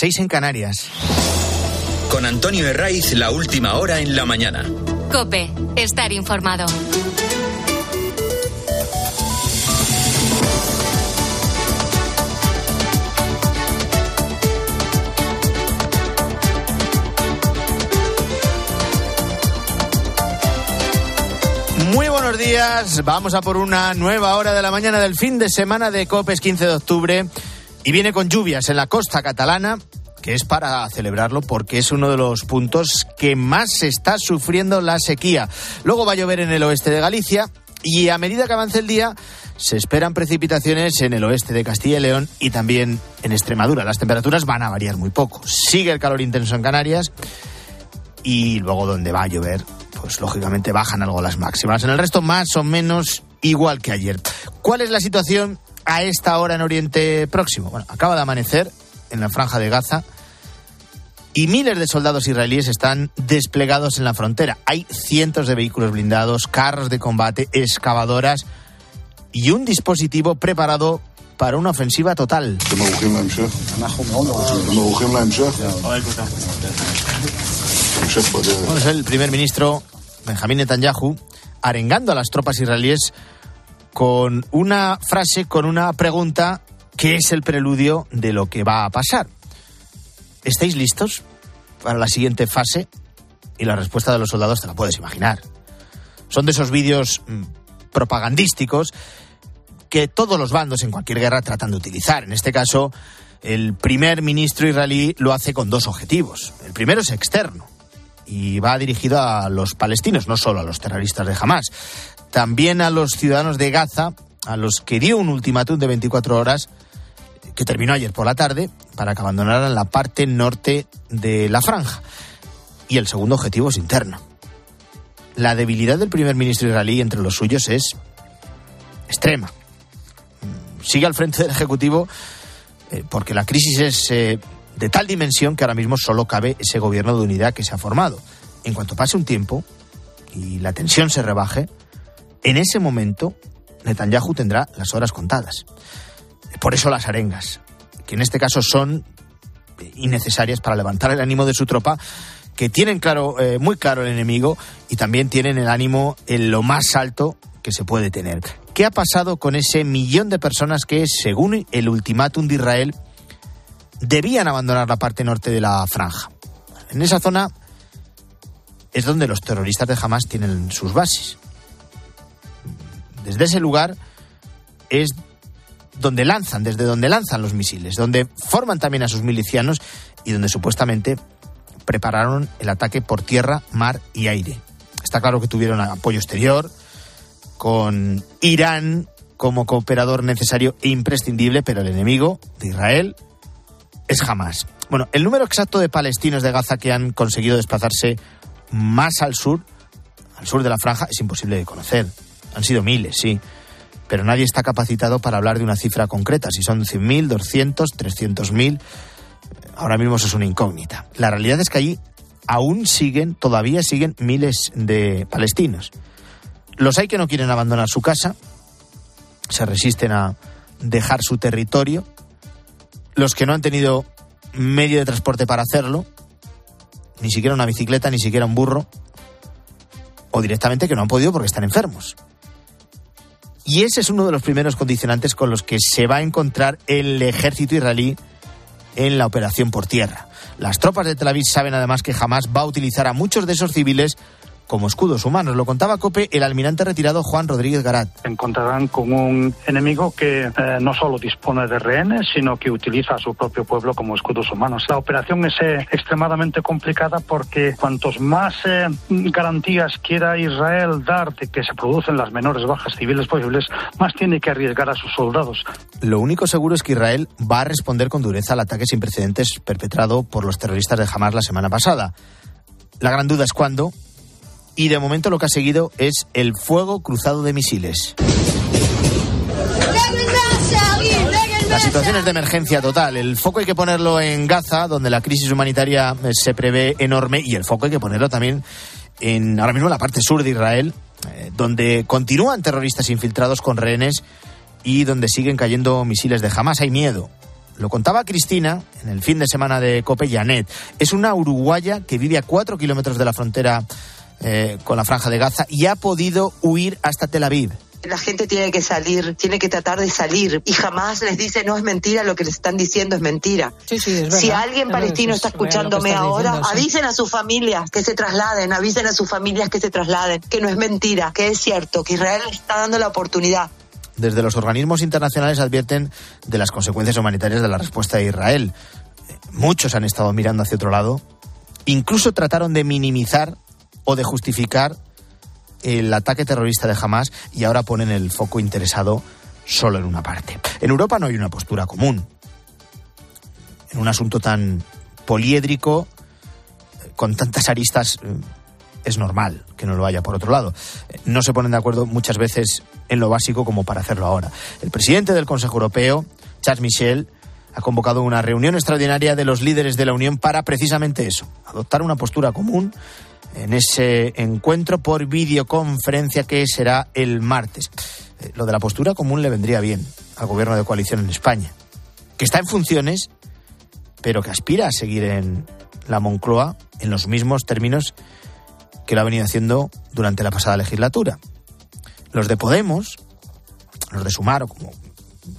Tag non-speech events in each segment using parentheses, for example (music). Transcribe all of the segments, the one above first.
seis en Canarias. Con Antonio Herraiz, la última hora en la mañana. Cope, estar informado. Muy buenos días, vamos a por una nueva hora de la mañana del fin de semana de Copes 15 de octubre y viene con lluvias en la costa catalana, que es para celebrarlo porque es uno de los puntos que más está sufriendo la sequía. Luego va a llover en el oeste de Galicia y a medida que avance el día se esperan precipitaciones en el oeste de Castilla y León y también en Extremadura. Las temperaturas van a variar muy poco. Sigue el calor intenso en Canarias y luego donde va a llover, pues lógicamente bajan algo las máximas. En el resto más o menos igual que ayer. ¿Cuál es la situación a esta hora en Oriente Próximo? Bueno, acaba de amanecer en la franja de Gaza y miles de soldados israelíes están desplegados en la frontera. Hay cientos de vehículos blindados, carros de combate, excavadoras y un dispositivo preparado para una ofensiva total. Bueno, es el primer ministro Benjamín Netanyahu arengando a las tropas israelíes con una frase, con una pregunta que es el preludio de lo que va a pasar. ¿Estáis listos para la siguiente fase? Y la respuesta de los soldados te la puedes imaginar. Son de esos vídeos mm, propagandísticos que todos los bandos en cualquier guerra tratan de utilizar. En este caso, el primer ministro israelí lo hace con dos objetivos. El primero es externo y va dirigido a los palestinos, no solo a los terroristas de Hamas, también a los ciudadanos de Gaza, a los que dio un ultimátum de 24 horas que terminó ayer por la tarde para que abandonaran la parte norte de la franja. Y el segundo objetivo es interno. La debilidad del primer ministro israelí entre los suyos es extrema. Sigue al frente del Ejecutivo eh, porque la crisis es eh, de tal dimensión que ahora mismo solo cabe ese gobierno de unidad que se ha formado. En cuanto pase un tiempo y la tensión se rebaje, en ese momento Netanyahu tendrá las horas contadas. Por eso las arengas, que en este caso son innecesarias para levantar el ánimo de su tropa, que tienen claro, eh, muy claro el enemigo y también tienen el ánimo en lo más alto que se puede tener. ¿Qué ha pasado con ese millón de personas que, según el ultimátum de Israel, debían abandonar la parte norte de la franja? En esa zona es donde los terroristas de Hamas tienen sus bases. Desde ese lugar es donde lanzan, desde donde lanzan los misiles, donde forman también a sus milicianos y donde supuestamente prepararon el ataque por tierra, mar y aire. Está claro que tuvieron apoyo exterior, con Irán como cooperador necesario e imprescindible, pero el enemigo de Israel es jamás. Bueno, el número exacto de palestinos de Gaza que han conseguido desplazarse más al sur, al sur de la franja, es imposible de conocer. Han sido miles, sí. Pero nadie está capacitado para hablar de una cifra concreta, si son 100.000, 200, 300.000. Ahora mismo eso es una incógnita. La realidad es que allí aún siguen, todavía siguen miles de palestinos. Los hay que no quieren abandonar su casa, se resisten a dejar su territorio. Los que no han tenido medio de transporte para hacerlo, ni siquiera una bicicleta, ni siquiera un burro, o directamente que no han podido porque están enfermos. Y ese es uno de los primeros condicionantes con los que se va a encontrar el ejército israelí en la operación por tierra. Las tropas de Tel Aviv saben además que jamás va a utilizar a muchos de esos civiles como escudos humanos. Lo contaba Cope el almirante retirado Juan Rodríguez Garat. Encontrarán con un enemigo que eh, no solo dispone de rehenes, sino que utiliza a su propio pueblo como escudos humanos. La operación es eh, extremadamente complicada porque cuantos más eh, garantías quiera Israel dar de que se producen las menores bajas civiles posibles, más tiene que arriesgar a sus soldados. Lo único seguro es que Israel va a responder con dureza al ataque sin precedentes perpetrado por los terroristas de Hamas la semana pasada. La gran duda es cuándo y de momento lo que ha seguido es el fuego cruzado de misiles. La situación es de emergencia total. El foco hay que ponerlo en Gaza, donde la crisis humanitaria eh, se prevé enorme, y el foco hay que ponerlo también en ahora mismo en la parte sur de Israel, eh, donde continúan terroristas infiltrados con rehenes y donde siguen cayendo misiles de jamás. Hay miedo. Lo contaba Cristina en el fin de semana de Cope Janet. Es una uruguaya que vive a cuatro kilómetros de la frontera eh, con la franja de Gaza y ha podido huir hasta Tel Aviv. La gente tiene que salir, tiene que tratar de salir y jamás les dice no es mentira, lo que les están diciendo es mentira. si alguien palestino está escuchándome ahora, avisen a sus familias que se trasladen, avisen a sus familias que se trasladen, que no es mentira, que es cierto, que Israel está dando la oportunidad. Desde los organismos internacionales advierten de las consecuencias humanitarias de la respuesta de Israel. Muchos han estado mirando hacia otro lado. Incluso trataron de minimizar o de justificar el ataque terrorista de Hamas y ahora ponen el foco interesado solo en una parte. En Europa no hay una postura común. En un asunto tan poliédrico, con tantas aristas, eh, es normal que no lo haya por otro lado. No se ponen de acuerdo muchas veces en lo básico como para hacerlo ahora. El presidente del Consejo Europeo, Charles Michel, ha convocado una reunión extraordinaria de los líderes de la Unión para precisamente eso, adoptar una postura común en ese encuentro por videoconferencia que será el martes. Eh, lo de la postura común le vendría bien al gobierno de coalición en España, que está en funciones, pero que aspira a seguir en la Moncloa en los mismos términos que lo ha venido haciendo durante la pasada legislatura. Los de Podemos, los de Sumar, o como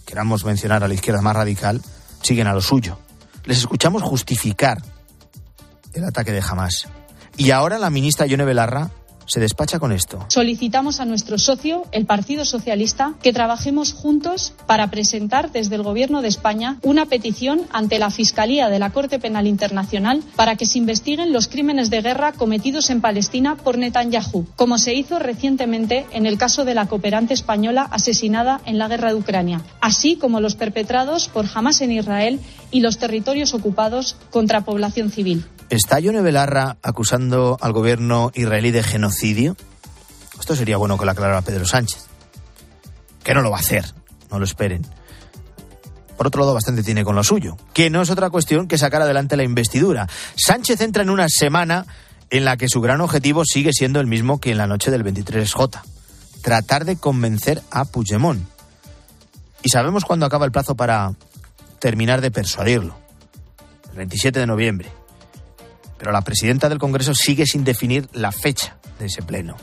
queramos mencionar a la izquierda más radical, siguen a lo suyo. Les escuchamos justificar el ataque de Hamas. Y ahora la ministra Yone Belarra se despacha con esto. Solicitamos a nuestro socio, el Partido Socialista, que trabajemos juntos para presentar desde el Gobierno de España una petición ante la Fiscalía de la Corte Penal Internacional para que se investiguen los crímenes de guerra cometidos en Palestina por Netanyahu, como se hizo recientemente en el caso de la cooperante española asesinada en la guerra de Ucrania, así como los perpetrados por Hamas en Israel y los territorios ocupados contra población civil. ¿Está Yone Belarra acusando al gobierno israelí de genocidio? Esto sería bueno que lo aclarara Pedro Sánchez. Que no lo va a hacer, no lo esperen. Por otro lado, bastante tiene con lo suyo, que no es otra cuestión que sacar adelante la investidura. Sánchez entra en una semana en la que su gran objetivo sigue siendo el mismo que en la noche del 23J. Tratar de convencer a Puigdemont. Y sabemos cuándo acaba el plazo para terminar de persuadirlo. El 27 de noviembre pero la presidenta del Congreso sigue sin definir la fecha de ese pleno.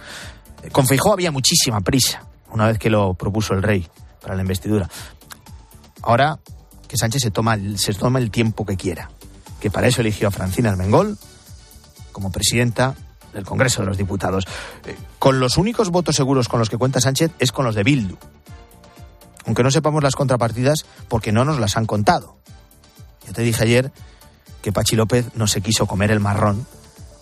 Con Feijó había muchísima prisa una vez que lo propuso el rey para la investidura. Ahora que Sánchez se toma, se toma el tiempo que quiera, que para eso eligió a Francina Armengol como presidenta del Congreso de los Diputados. Eh, con los únicos votos seguros con los que cuenta Sánchez es con los de Bildu. Aunque no sepamos las contrapartidas porque no nos las han contado. Ya te dije ayer que Pachi López no se quiso comer el marrón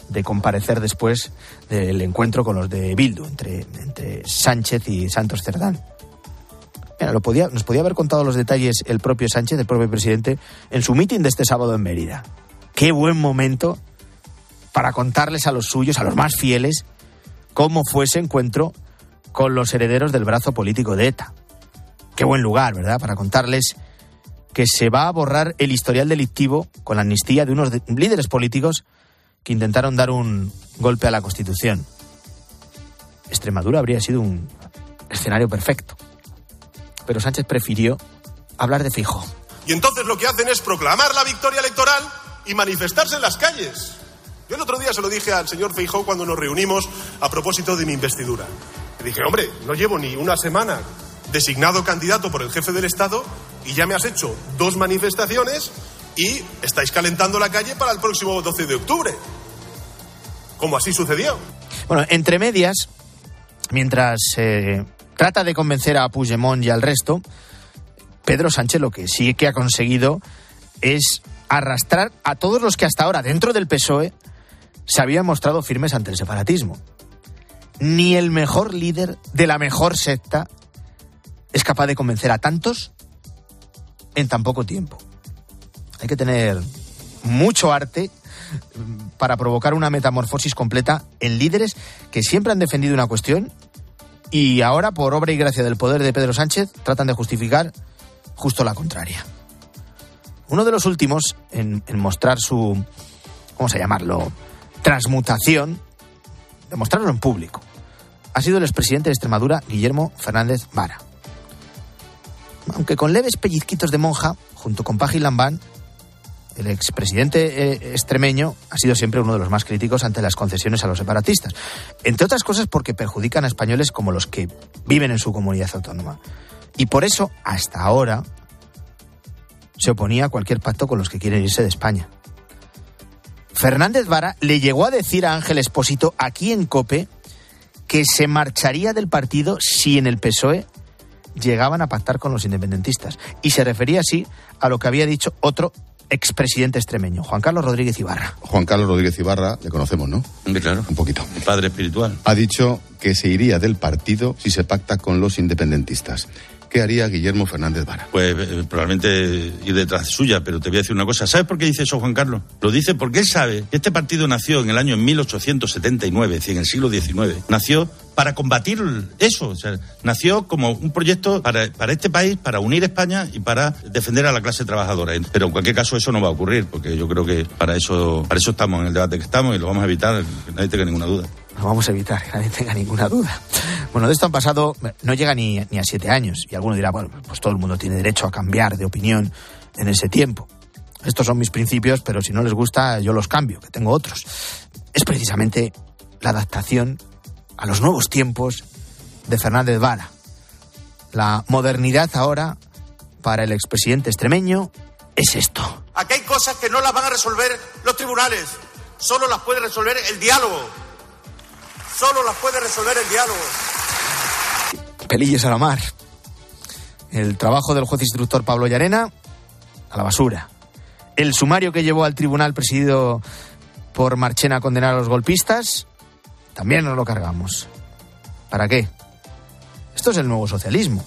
de comparecer después del encuentro con los de Bildu, entre, entre Sánchez y Santos Cerdán. lo podía, nos podía haber contado los detalles el propio Sánchez, el propio presidente, en su mitin de este sábado en Mérida. Qué buen momento para contarles a los suyos, a los más fieles, cómo fue ese encuentro con los herederos del brazo político de ETA. Qué buen lugar, ¿verdad? Para contarles que se va a borrar el historial delictivo con la amnistía de unos líderes políticos que intentaron dar un golpe a la Constitución. Extremadura habría sido un escenario perfecto. Pero Sánchez prefirió hablar de fijo. Y entonces lo que hacen es proclamar la victoria electoral y manifestarse en las calles. Yo el otro día se lo dije al señor Feijó cuando nos reunimos a propósito de mi investidura. Le dije, hombre, no llevo ni una semana designado candidato por el jefe del Estado y ya me has hecho dos manifestaciones y estáis calentando la calle para el próximo 12 de octubre. Como así sucedió. Bueno, entre medias, mientras eh, trata de convencer a Puigdemont y al resto, Pedro Sánchez lo que sí que ha conseguido es arrastrar a todos los que hasta ahora dentro del PSOE se habían mostrado firmes ante el separatismo. Ni el mejor líder de la mejor secta es capaz de convencer a tantos en tan poco tiempo. Hay que tener mucho arte para provocar una metamorfosis completa en líderes que siempre han defendido una cuestión y ahora, por obra y gracia del poder de Pedro Sánchez, tratan de justificar justo la contraria. Uno de los últimos en, mostrar su, ¿cómo se llamarlo?, transmutación, demostrarlo en público, ha sido el expresidente de Extremadura, Guillermo Fernández Vara. Aunque con leves pellizquitos de monja, junto con Paji Lambán, el expresidente eh, extremeño ha sido siempre uno de los más críticos ante las concesiones a los separatistas. Entre otras cosas porque perjudican a españoles como los que viven en su comunidad autónoma. Y por eso, hasta ahora, se oponía a cualquier pacto con los que quieren irse de España. Fernández Vara le llegó a decir a Ángel Espósito aquí en Cope que se marcharía del partido si en el PSOE llegaban a pactar con los independentistas. Y se refería así a lo que había dicho otro expresidente extremeño, Juan Carlos Rodríguez Ibarra. Juan Carlos Rodríguez Ibarra, le conocemos, ¿no? claro. Un poquito. El padre espiritual. Ha dicho que se iría del partido si se pacta con los independentistas. ¿Qué haría Guillermo Fernández Vara? Pues eh, probablemente ir detrás suya, pero te voy a decir una cosa. ¿Sabes por qué dice eso Juan Carlos? Lo dice porque él sabe que este partido nació en el año 1879, es decir, en el siglo XIX. Nació para combatir eso. O sea, nació como un proyecto para, para este país, para unir España y para defender a la clase trabajadora. Pero en cualquier caso eso no va a ocurrir, porque yo creo que para eso, para eso estamos en el debate que estamos y lo vamos a evitar, nadie tenga ninguna duda. Lo vamos a evitar, que nadie tenga ninguna duda. Bueno, de esto han pasado, no llega ni, ni a siete años. Y alguno dirá, bueno, pues todo el mundo tiene derecho a cambiar de opinión en ese tiempo. Estos son mis principios, pero si no les gusta, yo los cambio, que tengo otros. Es precisamente la adaptación a los nuevos tiempos de Fernández Vara. La modernidad ahora para el expresidente extremeño es esto. Aquí hay cosas que no las van a resolver los tribunales, solo las puede resolver el diálogo. Solo las puede resolver el diálogo. Pelillos a la mar. El trabajo del juez instructor Pablo Llarena a la basura. El sumario que llevó al tribunal presidido por Marchena a condenar a los golpistas también nos lo cargamos. ¿Para qué? Esto es el nuevo socialismo.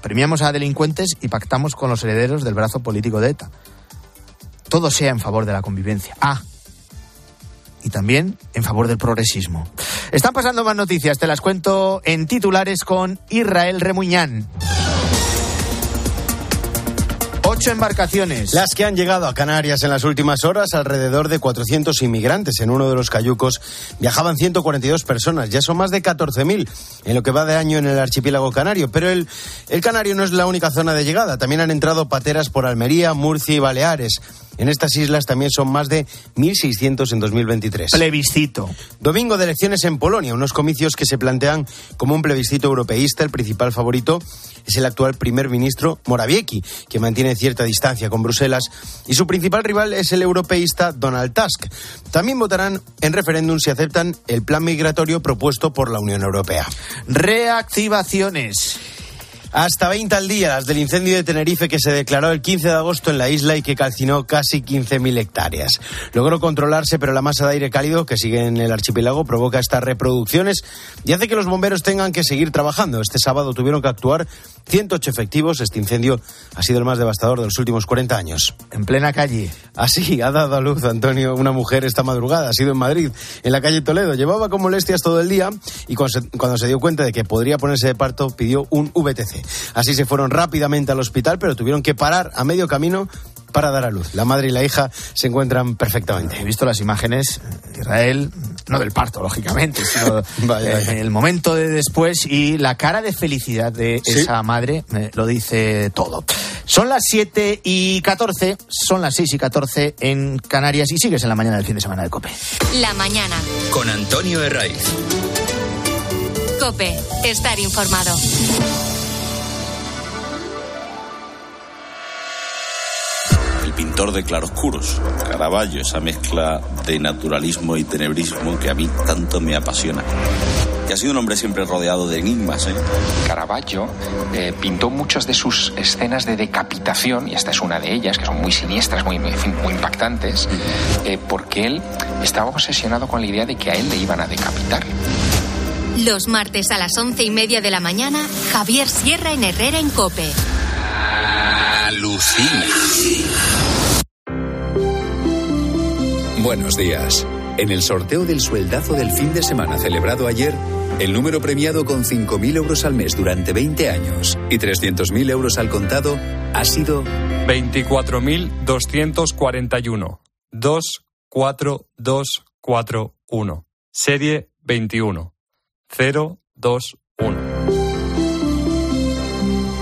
Premiamos a delincuentes y pactamos con los herederos del brazo político de ETA. Todo sea en favor de la convivencia. Ah, y también en favor del progresismo. Están pasando más noticias, te las cuento en titulares con Israel Remuñán. Ocho embarcaciones. Las que han llegado a Canarias en las últimas horas, alrededor de 400 inmigrantes. En uno de los cayucos viajaban 142 personas. Ya son más de 14.000 en lo que va de año en el archipiélago canario. Pero el, el canario no es la única zona de llegada. También han entrado pateras por Almería, Murcia y Baleares. En estas islas también son más de 1.600 en 2023. Plebiscito. Domingo de elecciones en Polonia, unos comicios que se plantean como un plebiscito europeísta. El principal favorito es el actual primer ministro Morawiecki, que mantiene cierta distancia con Bruselas, y su principal rival es el europeísta Donald Tusk. También votarán en referéndum si aceptan el plan migratorio propuesto por la Unión Europea. Reactivaciones. Hasta 20 al día las del incendio de Tenerife que se declaró el 15 de agosto en la isla y que calcinó casi 15.000 hectáreas. Logró controlarse, pero la masa de aire cálido que sigue en el archipiélago provoca estas reproducciones y hace que los bomberos tengan que seguir trabajando. Este sábado tuvieron que actuar 108 efectivos. Este incendio ha sido el más devastador de los últimos 40 años. En plena calle. Así ha dado a luz Antonio una mujer esta madrugada. Ha sido en Madrid, en la calle Toledo. Llevaba con molestias todo el día y cuando se dio cuenta de que podría ponerse de parto pidió un VTC. Así se fueron rápidamente al hospital, pero tuvieron que parar a medio camino para dar a luz. La madre y la hija se encuentran perfectamente. He visto las imágenes, Israel, no del parto, lógicamente, sino (laughs) en el momento de después y la cara de felicidad de esa madre eh, lo dice todo. Son las 7 y 14, son las 6 y 14 en Canarias y sigues en la mañana del fin de semana de COPE. La mañana. Con Antonio Herraiz. COPE, estar informado. Pintor de claroscuros, Caravaggio, esa mezcla de naturalismo y tenebrismo que a mí tanto me apasiona. Y ha sido un hombre siempre rodeado de enigmas. ¿eh? Caravaggio eh, pintó muchas de sus escenas de decapitación, y esta es una de ellas, que son muy siniestras, muy, muy impactantes, eh, porque él estaba obsesionado con la idea de que a él le iban a decapitar. Los martes a las once y media de la mañana, Javier Sierra en Herrera en Cope. Alucina. Buenos días. En el sorteo del sueldazo del fin de semana celebrado ayer, el número premiado con 5.000 euros al mes durante 20 años y 300.000 euros al contado ha sido 24.241. 24241. Serie 21. 021.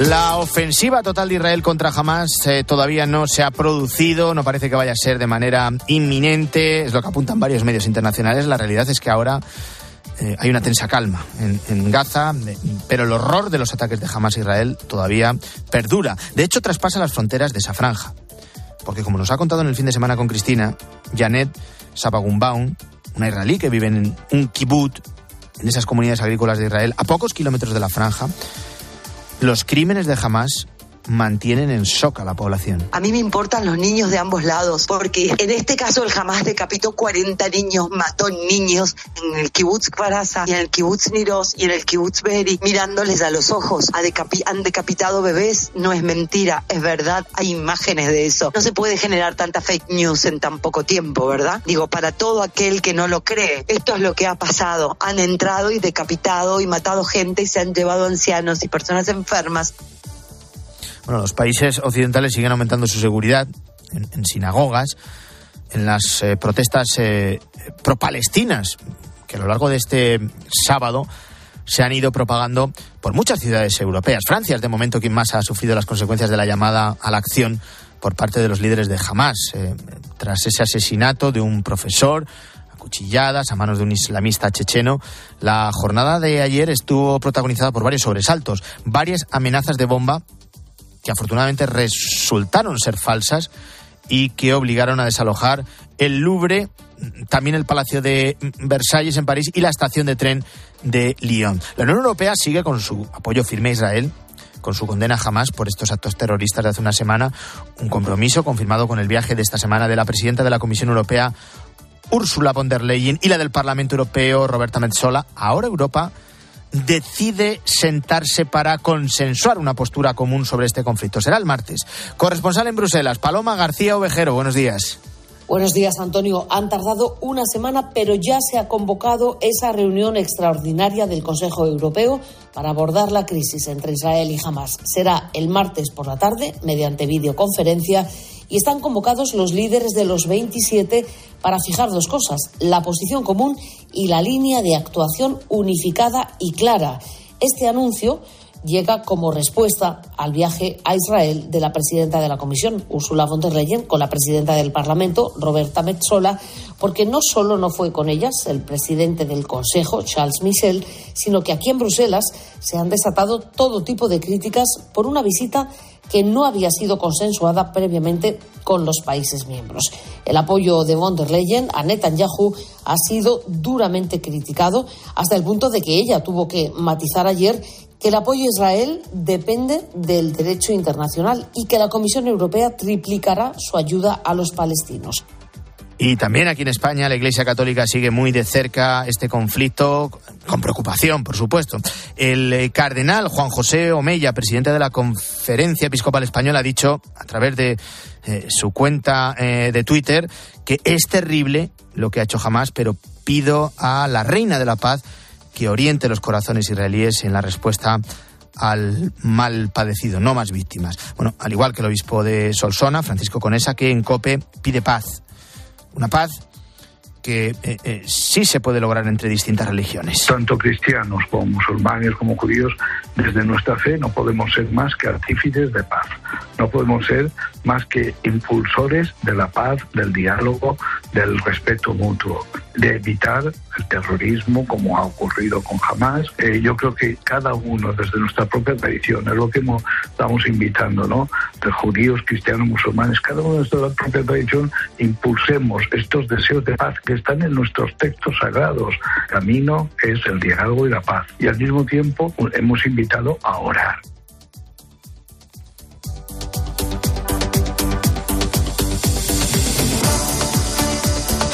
La ofensiva total de Israel contra Hamas eh, todavía no se ha producido, no parece que vaya a ser de manera inminente, es lo que apuntan varios medios internacionales. La realidad es que ahora eh, hay una tensa calma en, Gaza, pero el horror de los ataques de Hamas a Israel todavía perdura. De hecho, traspasa las fronteras de esa franja. Porque como nos ha contado en el fin de semana con Cristina, Janet Sabagumbaum, una israelí que vive en un kibbutz, en esas comunidades agrícolas de Israel, a pocos kilómetros de la franja, los crímenes de Hamas mantienen en shock a la población. A mí me importan los niños de ambos lados, porque en este caso el Hamas decapitó 40 niños, mató niños en el kibbutz Kfaraza y en el kibbutz Niros y en el kibbutz Beri, mirándoles a los ojos. han decapitado bebés, no es mentira, es verdad, hay imágenes de eso. No se puede generar tanta fake news en tan poco tiempo, ¿verdad? Digo, para todo aquel que no lo cree, esto es lo que ha pasado. Han entrado y decapitado y matado gente y se han llevado ancianos y personas enfermas bueno, los países occidentales siguen aumentando su seguridad en, sinagogas, en las eh, protestas eh, pro-palestinas, que a lo largo de este sábado se han ido propagando por muchas ciudades europeas. Francia es de momento quien más ha sufrido las consecuencias de la llamada a la acción por parte de los líderes de Hamas, eh, tras ese asesinato de un profesor cuchilladas a manos de un islamista checheno. La jornada de ayer estuvo protagonizada por varios sobresaltos, varias amenazas de bomba que afortunadamente resultaron ser falsas y que obligaron a desalojar el Louvre, también el Palacio de Versalles en París y la estación de tren de Lyon. La Unión Europea sigue con su apoyo firme a Israel con su condena jamás por estos actos terroristas de hace una semana, un compromiso confirmado con el viaje de esta semana de la presidenta de la Comisión Europea, Ursula von der Leyen, y la del Parlamento Europeo, Roberta Metsola. Ahora Europa decide sentarse para consensuar una postura común sobre este conflicto. Será el martes. Corresponsal en Bruselas, Paloma García Ovejero, buenos días. Buenos días, Antonio. Han tardado una semana, pero ya se ha convocado esa reunión extraordinaria del Consejo Europeo para abordar la crisis entre Israel y Hamas. Será el martes por la tarde, mediante videoconferencia, y están convocados los líderes de los 27 para fijar dos cosas, la posición común y la línea de actuación unificada y clara. Este anuncio llega como respuesta al viaje a Israel de la presidenta de la Comisión, Ursula von der Leyen, con la presidenta del Parlamento, Roberta Metsola, porque no solo no fue con ellas el presidente del Consejo, Charles Michel, sino que aquí en Bruselas se han desatado todo tipo de críticas por una visita que no había sido consensuada previamente con los países miembros. El apoyo de von der Leyen a Netanyahu ha sido duramente criticado hasta el punto de que ella tuvo que matizar ayer que el apoyo a Israel depende del derecho internacional y que la Comisión Europea triplicará su ayuda a los palestinos. Y también aquí en España la Iglesia Católica sigue muy de cerca este conflicto, con preocupación, por supuesto. El eh, cardenal Juan José Omeya, presidente de la Conferencia Episcopal Española, ha dicho a través de eh, su cuenta eh, de Twitter que es terrible lo que ha hecho jamás, pero pido a la Reina de la Paz que oriente los corazones israelíes en la respuesta al mal padecido, no más víctimas. Bueno, al igual que el obispo de Solsona, Francisco Conesa, que en COPE pide paz una paz que eh, eh, sí se puede lograr entre distintas religiones. Tanto cristianos como musulmanes como judíos, desde nuestra fe no podemos ser más que artífices de paz. No podemos ser más que impulsores de la paz, del diálogo, del respeto mutuo, de evitar el terrorismo como ha ocurrido con Hamas. Eh, yo creo que cada uno, desde nuestra propia tradición, es lo que estamos invitando, ¿no? De judíos, cristianos, musulmanes, cada uno de nuestra propia tradición, impulsemos estos deseos de paz que están en nuestros textos sagrados. camino es el diálogo y la paz. Y al mismo tiempo hemos invitado a orar.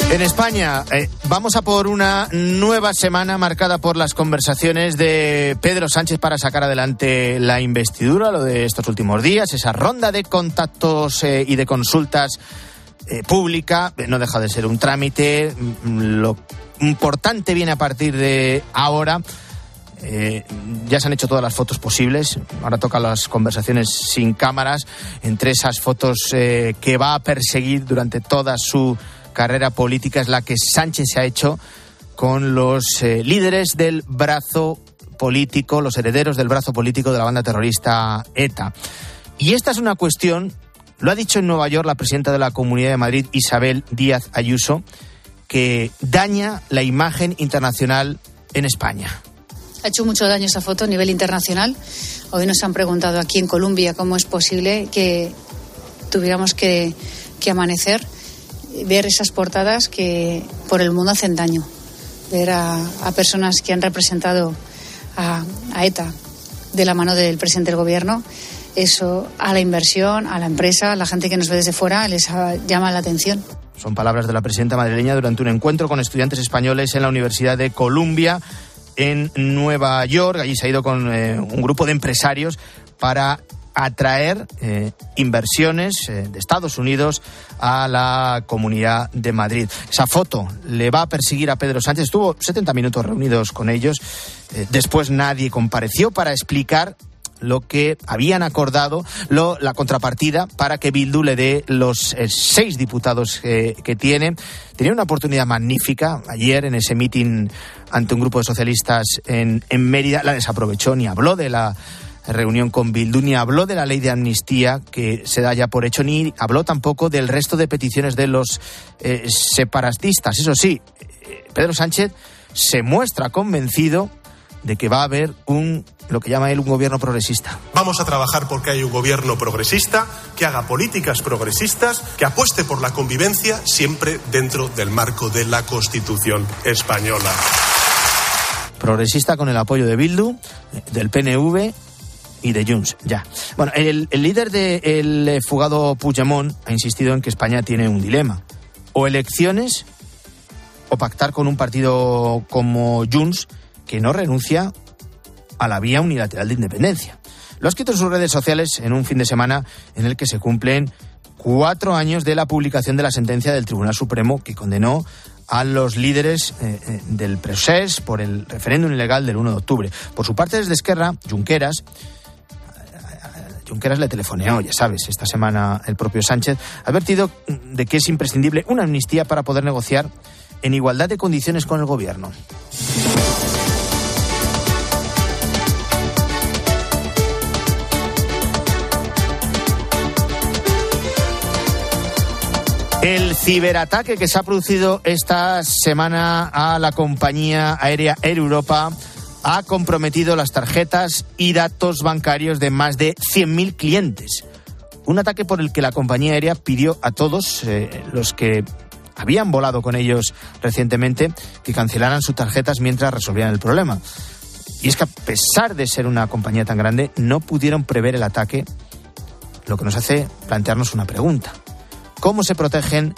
En España eh, vamos a por una nueva semana marcada por las conversaciones de Pedro Sánchez para sacar adelante la investidura, lo de estos últimos días, esa ronda de contactos eh, y de consultas eh, pública, no deja de ser un trámite, mm, lo importante viene a partir de ahora. ya se han hecho todas las fotos posibles. Ahora tocan las conversaciones sin cámaras. Entre esas fotos que va a perseguir durante toda su carrera política es la que Sánchez se ha hecho con los eh, líderes del brazo político, los herederos del brazo político de la banda terrorista ETA. Y esta es una cuestión, lo ha dicho en Nueva York la presidenta de la Comunidad de Madrid, Isabel Díaz Ayuso, que daña la imagen internacional en España. Ha hecho mucho daño esa foto a nivel internacional. Hoy nos han preguntado aquí en Colombia cómo es posible que tuviéramos que, que amanecer ver esas portadas que por el mundo hacen daño, ver a, personas que han representado a, ETA de la mano del presidente del gobierno, eso a la inversión, a la empresa, a la gente que nos ve desde fuera les llama la atención. Son palabras de la presidenta madrileña durante un encuentro con estudiantes españoles en la Universidad de Columbia en Nueva York. Allí se ha ido con eh, un grupo de empresarios para atraer eh, inversiones eh, de Estados Unidos a la Comunidad de Madrid. Esa foto le va a perseguir a Pedro Sánchez. Estuvo 70 minutos reunidos con ellos. Eh, después nadie compareció para explicar lo que habían acordado, lo, la contrapartida para que Bildu le dé los seis diputados que tiene. Tenía una oportunidad magnífica ayer en ese mitin ante un grupo de socialistas en, en Mérida. La desaprovechó ni habló de la reunión con Bildu, ni habló de la ley de amnistía que se da ya por hecho, ni habló tampoco del resto de peticiones de los eh, separatistas. Eso sí, eh, Pedro Sánchez se muestra convencido de que va a haber un lo que llama él un gobierno progresista. Vamos a trabajar porque hay un gobierno progresista que haga políticas progresistas, que apueste por la convivencia siempre dentro del marco de la Constitución española. Progresista con el apoyo de Bildu, eh, del PNV y de Junts, ya. Bueno, el, líder del fugado Puigdemont ha insistido en que España tiene un dilema. O elecciones o pactar con un partido como Junts que no renuncia a la vía unilateral de independencia. Lo ha escrito en sus redes sociales en un fin de semana en el que se cumplen cuatro años de la publicación de la sentencia del Tribunal Supremo que condenó a los líderes eh, eh, del proceso por el referéndum ilegal del 1 de octubre. Por su parte, desde Esquerra, Junqueras Junqueras le telefoneó, ya sabes, esta semana el propio Sánchez, ha advertido de que es imprescindible una amnistía para poder negociar en igualdad de condiciones con el gobierno. El ciberataque que se ha producido esta semana a la compañía aérea Air Europa ha comprometido las tarjetas y datos bancarios de más de 100.000 clientes. Un ataque por el que la compañía aérea pidió a todos eh, los que habían volado con ellos recientemente que cancelaran sus tarjetas mientras resolvían el problema. Y es que a pesar de ser una compañía tan grande, no pudieron prever el ataque, lo que nos hace plantearnos una pregunta. ¿Cómo se protegen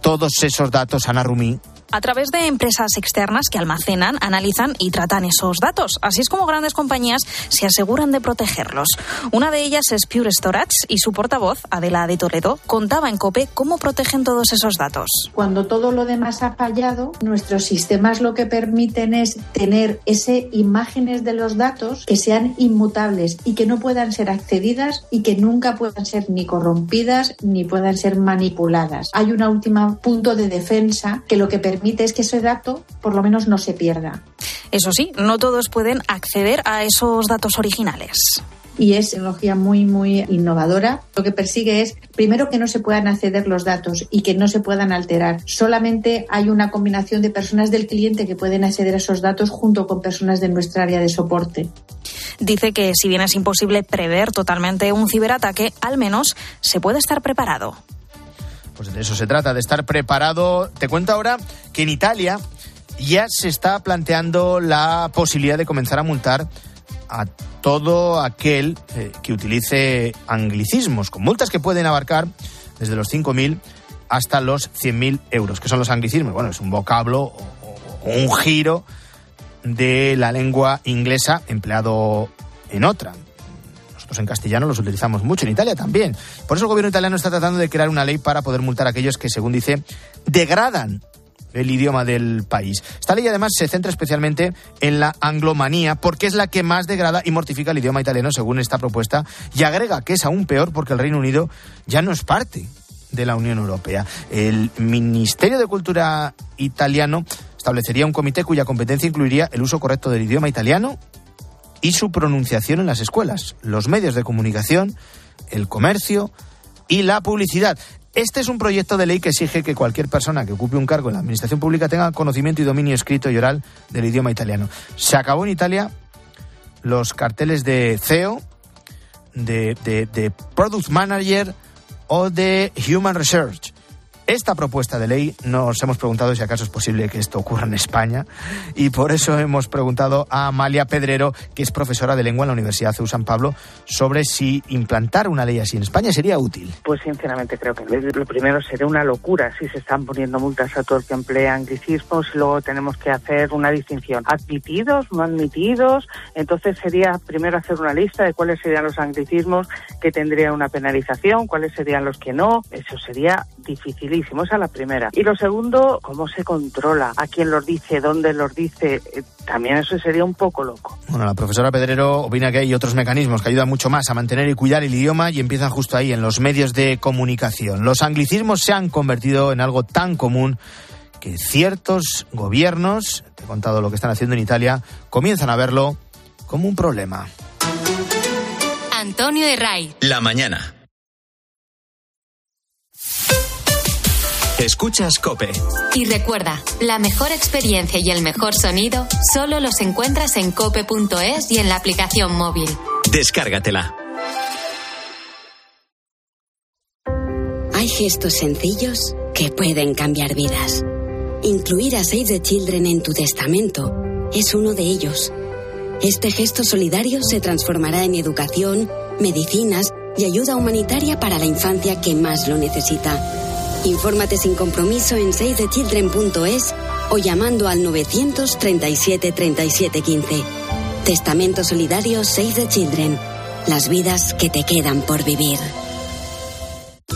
todos esos datos, Ana Rumí, a través de empresas externas que almacenan, analizan y tratan esos datos. Así es como grandes compañías se aseguran de protegerlos. Una de ellas es Pure Storage y su portavoz, Adela de Toledo, contaba en COPE cómo protegen todos esos datos. Cuando todo lo demás ha fallado, nuestros sistemas lo que permiten es tener ese imágenes de los datos que sean inmutables y que no puedan ser accedidas y que nunca puedan ser ni corrompidas ni puedan ser manipuladas. Hay un último punto de defensa que lo que permite permite es que ese dato por lo menos no se pierda. Eso sí, no todos pueden acceder a esos datos originales y es tecnología muy, muy innovadora. Lo que persigue es, primero, que no se puedan acceder los datos y que no se puedan alterar. Solamente hay una combinación de personas del cliente que pueden acceder a esos datos junto con personas de nuestra área de soporte. Dice que si bien es imposible prever totalmente un ciberataque, al menos se puede estar preparado. Pues de eso se trata, de estar preparado. Te cuento ahora que en Italia ya se está planteando la posibilidad de comenzar a multar a todo aquel eh, que utilice anglicismos, con multas que pueden abarcar desde los 5.000 hasta los 100.000 euros. ¿Qué son los anglicismos? Bueno, es un vocablo o, un giro de la lengua inglesa empleado en otra. Nosotros en castellano los utilizamos mucho, en Italia también. Por eso el gobierno italiano está tratando de crear una ley para poder multar a aquellos que, según dice, degradan el idioma del país. Esta ley además se centra especialmente en la anglomanía porque es la que más degrada y mortifica el idioma italiano según esta propuesta y agrega que es aún peor porque el Reino Unido ya no es parte de la Unión Europea. El Ministerio de Cultura italiano establecería un comité cuya competencia incluiría el uso correcto del idioma italiano y su pronunciación en las escuelas, los medios de comunicación, el comercio y la publicidad. Este es un proyecto de ley que exige que cualquier persona que ocupe un cargo en la administración pública tenga conocimiento y dominio escrito y oral del idioma italiano. Se acabó en Italia los carteles de CEO, de, de Product Manager o de Human Research esta propuesta de ley nos hemos preguntado si acaso es posible que esto ocurra en España y por eso hemos preguntado a Amalia Pedrero, que es profesora de lengua en la Universidad de San Pablo, sobre si implantar una ley así en España sería útil. Pues sinceramente creo que lo primero sería una locura si se están poniendo multas a todo el que emplea anglicismos y luego tenemos que hacer una distinción. Admitidos, no admitidos. Entonces sería primero hacer una lista de cuáles serían los anglicismos que tendría una penalización, cuáles serían los que no. Eso sería difícil esa es la primera. Y lo segundo, cómo se controla, a quién los dice, dónde los dice. Eh, también eso sería un poco loco. Bueno, la profesora Pedrero opina que hay otros mecanismos que ayudan mucho más a mantener y cuidar el idioma y empiezan justo ahí, en los medios de comunicación. Los anglicismos se han convertido en algo tan común que ciertos gobiernos, he contado lo que están haciendo en Italia, comienzan a verlo como un problema. Antonio Herray. La mañana. Escuchas Cope. Y recuerda, la mejor experiencia y el mejor sonido solo los encuentras en cope.es y en la aplicación móvil. Descárgatela. Hay gestos sencillos que pueden cambiar vidas. Incluir a Save the Children en tu testamento es uno de ellos. Este gesto solidario se transformará en educación, medicinas y ayuda humanitaria para la infancia que más lo necesita. Infórmate sin compromiso en savethechildren.es o llamando al 937 37 15. Testamento Solidario Save the Children. Las vidas que te quedan por vivir.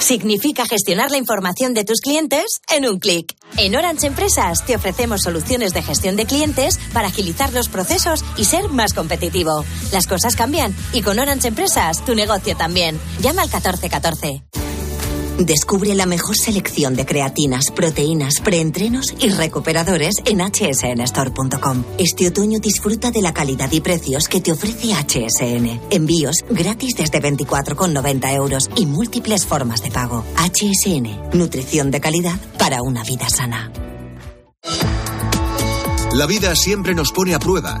significa gestionar la información de tus clientes en un clic. En Orange Empresas te ofrecemos soluciones de gestión de clientes para agilizar los procesos y ser más competitivo. Las cosas cambian y con Orange Empresas tu negocio también. Llama al 1414. Descubre la mejor selección de creatinas, proteínas, preentrenos y recuperadores en hsnstore.com. Este otoño disfruta de la calidad y precios que te ofrece HSN. Envíos gratis desde 24,90 euros y múltiples formas de pago. HSN, nutrición de calidad para una vida sana. La vida siempre nos pone a prueba.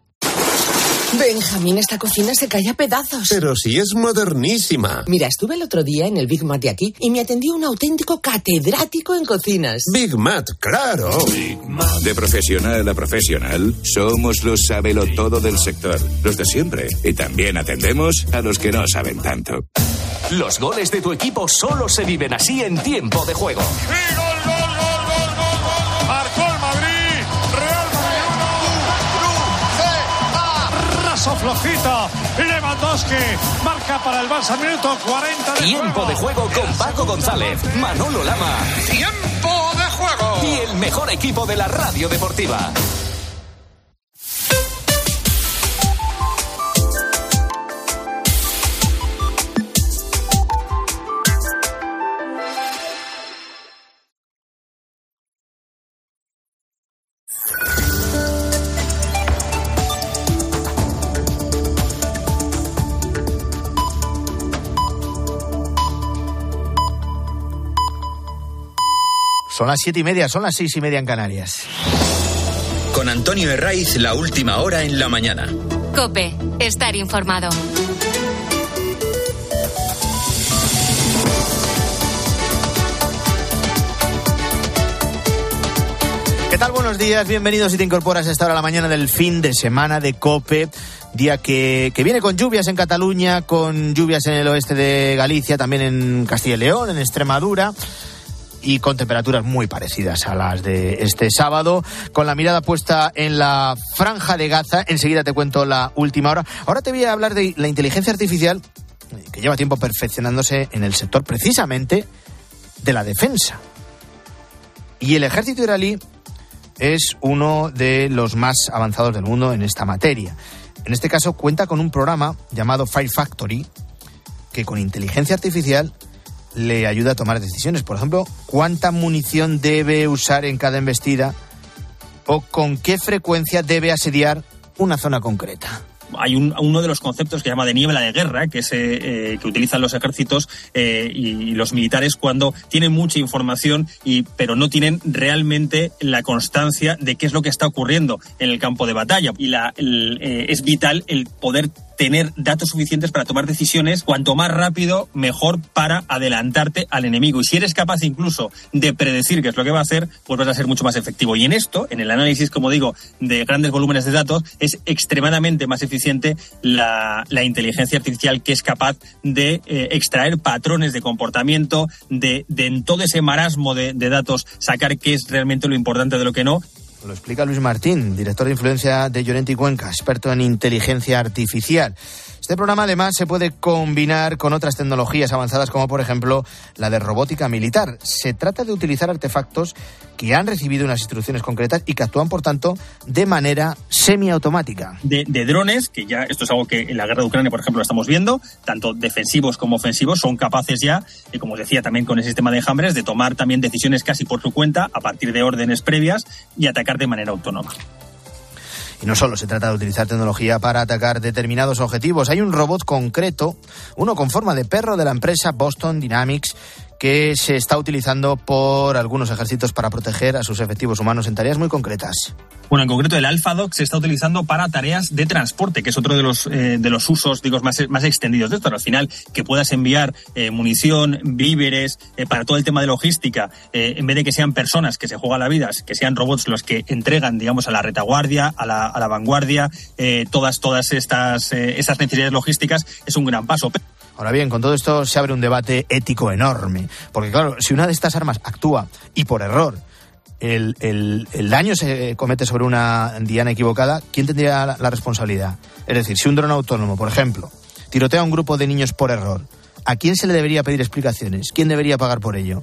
Benjamín, esta cocina se cae a pedazos. Pero si es modernísima. Mira, estuve el otro día en el Big Mat de aquí y me atendió un auténtico catedrático en cocinas. Big Mat, claro. De profesional a profesional, somos los sabelo todo del sector, los de siempre. Y también atendemos a los que no saben tanto. Los goles de tu equipo solo se viven así en tiempo de juego. Flojito. Lewandowski marca para el Barça, minuto 40 de Tiempo de juego con Paco González, Manolo Lama. Tiempo de juego. Y el mejor equipo de la radio deportiva. Son las siete y media, son las seis y media en Canarias. Con Antonio Herraiz, la última hora en la mañana. Cope, estar informado. ¿Qué tal? Buenos días, bienvenidos si te incorporas a esta hora de la mañana del fin de semana de COPE. Día que, que, viene con lluvias en Cataluña, con lluvias en el oeste de Galicia, también en Castilla y León, en Extremadura y con temperaturas muy parecidas a las de este sábado, con la mirada puesta en la franja de Gaza. Enseguida te cuento la última hora. Ahora te voy a hablar de la inteligencia artificial que lleva tiempo perfeccionándose en el sector precisamente de la defensa. Y el ejército israelí es uno de los más avanzados del mundo en esta materia. En este caso cuenta con un programa llamado Fire Factory que con inteligencia artificial le ayuda a tomar decisiones. Por ejemplo, cuánta munición debe usar en cada embestida o con qué frecuencia debe asediar una zona concreta hay un, uno de los conceptos que se llama de niebla de guerra, que, eh, que utilizan los ejércitos eh, y, los militares cuando tienen mucha información, y, pero no tienen realmente la constancia de qué es lo que está ocurriendo en el campo de batalla. Y la, eh, es vital el poder tener datos suficientes para tomar decisiones. Cuanto más rápido mejor para adelantarte al enemigo. Y si eres capaz incluso de predecir qué es lo que va a hacer pues vas a ser mucho más efectivo. Y en esto en el análisis como digo de grandes volúmenes de datos es extremadamente más eficiente la, inteligencia artificial que es capaz de eh, extraer patrones de comportamiento de, en todo ese marasmo de datos sacar qué es realmente lo importante de lo que no lo explica Luis Martín, director de influencia de Llorente y Cuenca, experto en inteligencia artificial. Este programa además se puede combinar con otras tecnologías avanzadas como por ejemplo la de robótica militar. Se trata de utilizar artefactos que han recibido unas instrucciones concretas y que actúan por tanto de manera semiautomática. De, de drones, que ya esto es algo que en la guerra de Ucrania por ejemplo lo estamos viendo, tanto defensivos como ofensivos, son capaces ya, y como os decía también con el sistema de enjambres, de tomar también decisiones casi por su cuenta a partir de órdenes previas y atacar de manera autónoma. Y no solo se trata de utilizar tecnología para atacar determinados objetivos, hay un robot concreto, uno con forma de perro de la empresa Boston Dynamics, que se está utilizando por algunos ejércitos para proteger a sus efectivos humanos en tareas muy concretas. Bueno, en concreto el AlphaDoc se está utilizando para tareas de transporte, que es otro de los, eh, de los usos digo, más, más extendidos de esto. Al final, que puedas enviar eh, munición, víveres, eh, para todo el tema de logística, en vez de que sean personas que se juegan la vida, que sean robots los que entregan, digamos, a la retaguardia, a la, a la vanguardia, todas, todas estas esas necesidades logísticas, es un gran paso. Ahora bien, con todo esto se abre un debate ético enorme, porque claro, si una de estas armas actúa y por error el, daño se comete sobre una diana equivocada, ¿quién tendría la, la responsabilidad? Es decir, si un dron autónomo, por ejemplo, tirotea a un grupo de niños por error, ¿a quién se le debería pedir explicaciones? ¿Quién debería pagar por ello?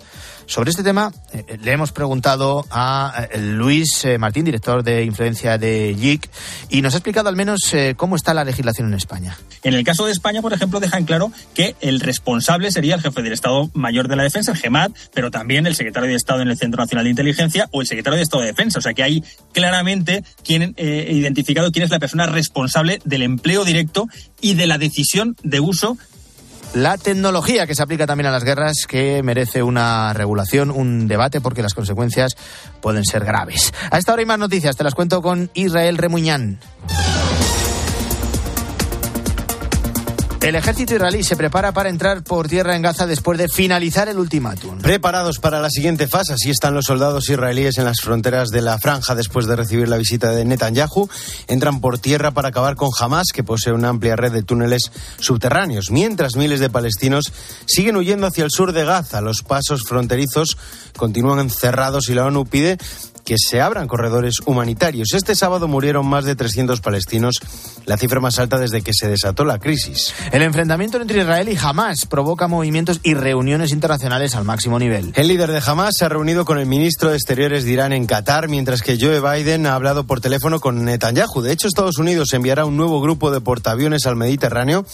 Sobre este tema eh, eh, le hemos preguntado a eh, Luis Martín, director de influencia de JIC, y nos ha explicado al menos cómo está la legislación en España. En el caso de España, por ejemplo, deja en claro que el responsable sería el jefe del Estado Mayor de la Defensa, el GEMAT, pero también el secretario de Estado en el Centro Nacional de Inteligencia o el secretario de Estado de Defensa. O sea que hay claramente identificado quién es la persona responsable del empleo directo y de la decisión de uso la tecnología que se aplica también a las guerras, que merece una regulación, un debate, porque las consecuencias pueden ser graves. A esta hora hay más noticias, te las cuento con Israel Remuñán. El ejército israelí se prepara para entrar por tierra en Gaza después de finalizar el ultimátum. Preparados para la siguiente fase, así están los soldados israelíes en las fronteras de la franja después de recibir la visita de Netanyahu. Entran por tierra para acabar con Hamas, que posee una amplia red de túneles subterráneos, mientras miles de palestinos siguen huyendo hacia el sur de Gaza. Los pasos fronterizos continúan cerrados y la ONU pide que se abran corredores humanitarios. Este sábado murieron más de 300 palestinos, la cifra más alta desde que se desató la crisis. El enfrentamiento entre Israel y Hamas provoca movimientos y reuniones internacionales al máximo nivel. El líder de Hamas se ha reunido con el ministro de Exteriores de Irán en Qatar, mientras que Joe Biden ha hablado por teléfono con Netanyahu. De hecho, Estados Unidos enviará un nuevo grupo de portaaviones al Mediterráneo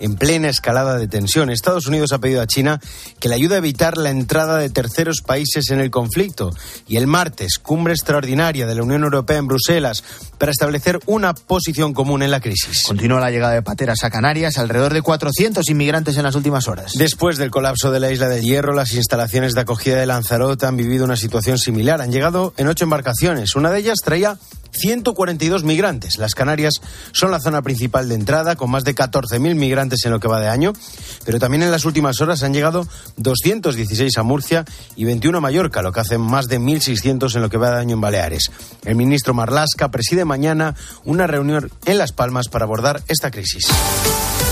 en plena escalada de tensión. Estados Unidos ha pedido a China que le ayude a evitar la entrada de terceros países en el conflicto. Y el martes, cumbre extraordinaria de la Unión Europea en Bruselas para establecer una posición común en la crisis. Continúa la llegada de pateras a Canarias, alrededor de 400 inmigrantes en las últimas horas. Después del colapso de la isla del Hierro, las instalaciones de acogida de Lanzarote han vivido una situación similar. Han llegado en ocho embarcaciones. Una de ellas traía 142 migrantes. Las Canarias son la zona principal de entrada, con más de 14.000 migrantes en lo que va de año, pero también en las últimas horas han llegado 216 a Murcia y 21 a Mallorca, lo que hace más de 1.600 en lo que va de año en Baleares. El ministro Marlasca preside mañana una reunión en Las Palmas para abordar esta crisis.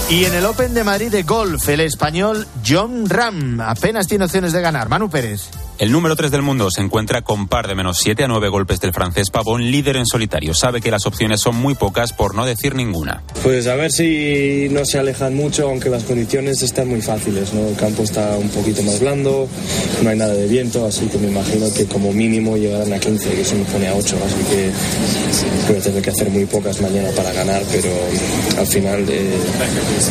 Y en el Open de Madrid de golf, el español John Ram apenas tiene opciones de ganar. Manu Pérez. El número 3 del mundo se encuentra con par de menos 7 a 9 golpes del francés Pavón, líder en solitario. Sabe que las opciones son muy pocas, por no decir ninguna. Pues a ver si no se alejan mucho, aunque las condiciones están muy fáciles. ¿no? El campo está un poquito más blando, no hay nada de viento, así que me imagino que como mínimo llegarán a 15, que eso me pone a 8. Así que voy a tener que hacer muy pocas mañana para ganar, pero al final eh,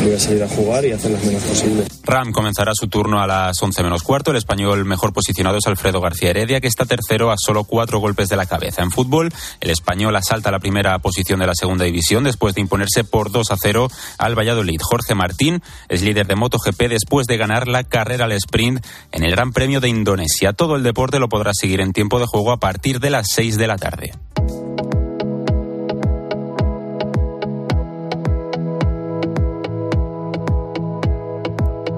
voy a salir a jugar y hacer las menos posibles. Ram comenzará su turno a las 11 menos cuarto. El español mejor posicionado Alfredo García Heredia, que está tercero a solo cuatro golpes de la cabeza. En fútbol, el español asalta la primera posición de la segunda división después de imponerse por 2 a 0 al Valladolid. Jorge Martín es líder de MotoGP después de ganar la carrera al sprint en el Gran Premio de Indonesia. Todo el deporte lo podrá seguir en tiempo de juego a partir de las 6 de la tarde.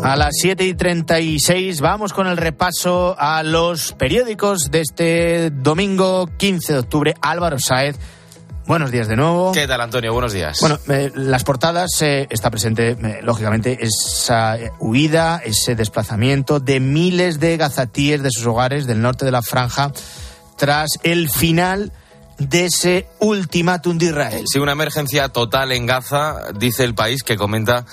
A las 7 y 36 vamos con el repaso a los periódicos de este domingo 15 de octubre. Álvaro Saez. Buenos días de nuevo. ¿Qué tal, Antonio? Buenos días. Bueno, eh, las portadas eh, está presente, eh, lógicamente, esa eh, huida, ese desplazamiento de miles de gazatíes de sus hogares del norte de la franja tras el final de ese ultimátum de Israel. Sí, una emergencia total en Gaza, dice el país, que comenta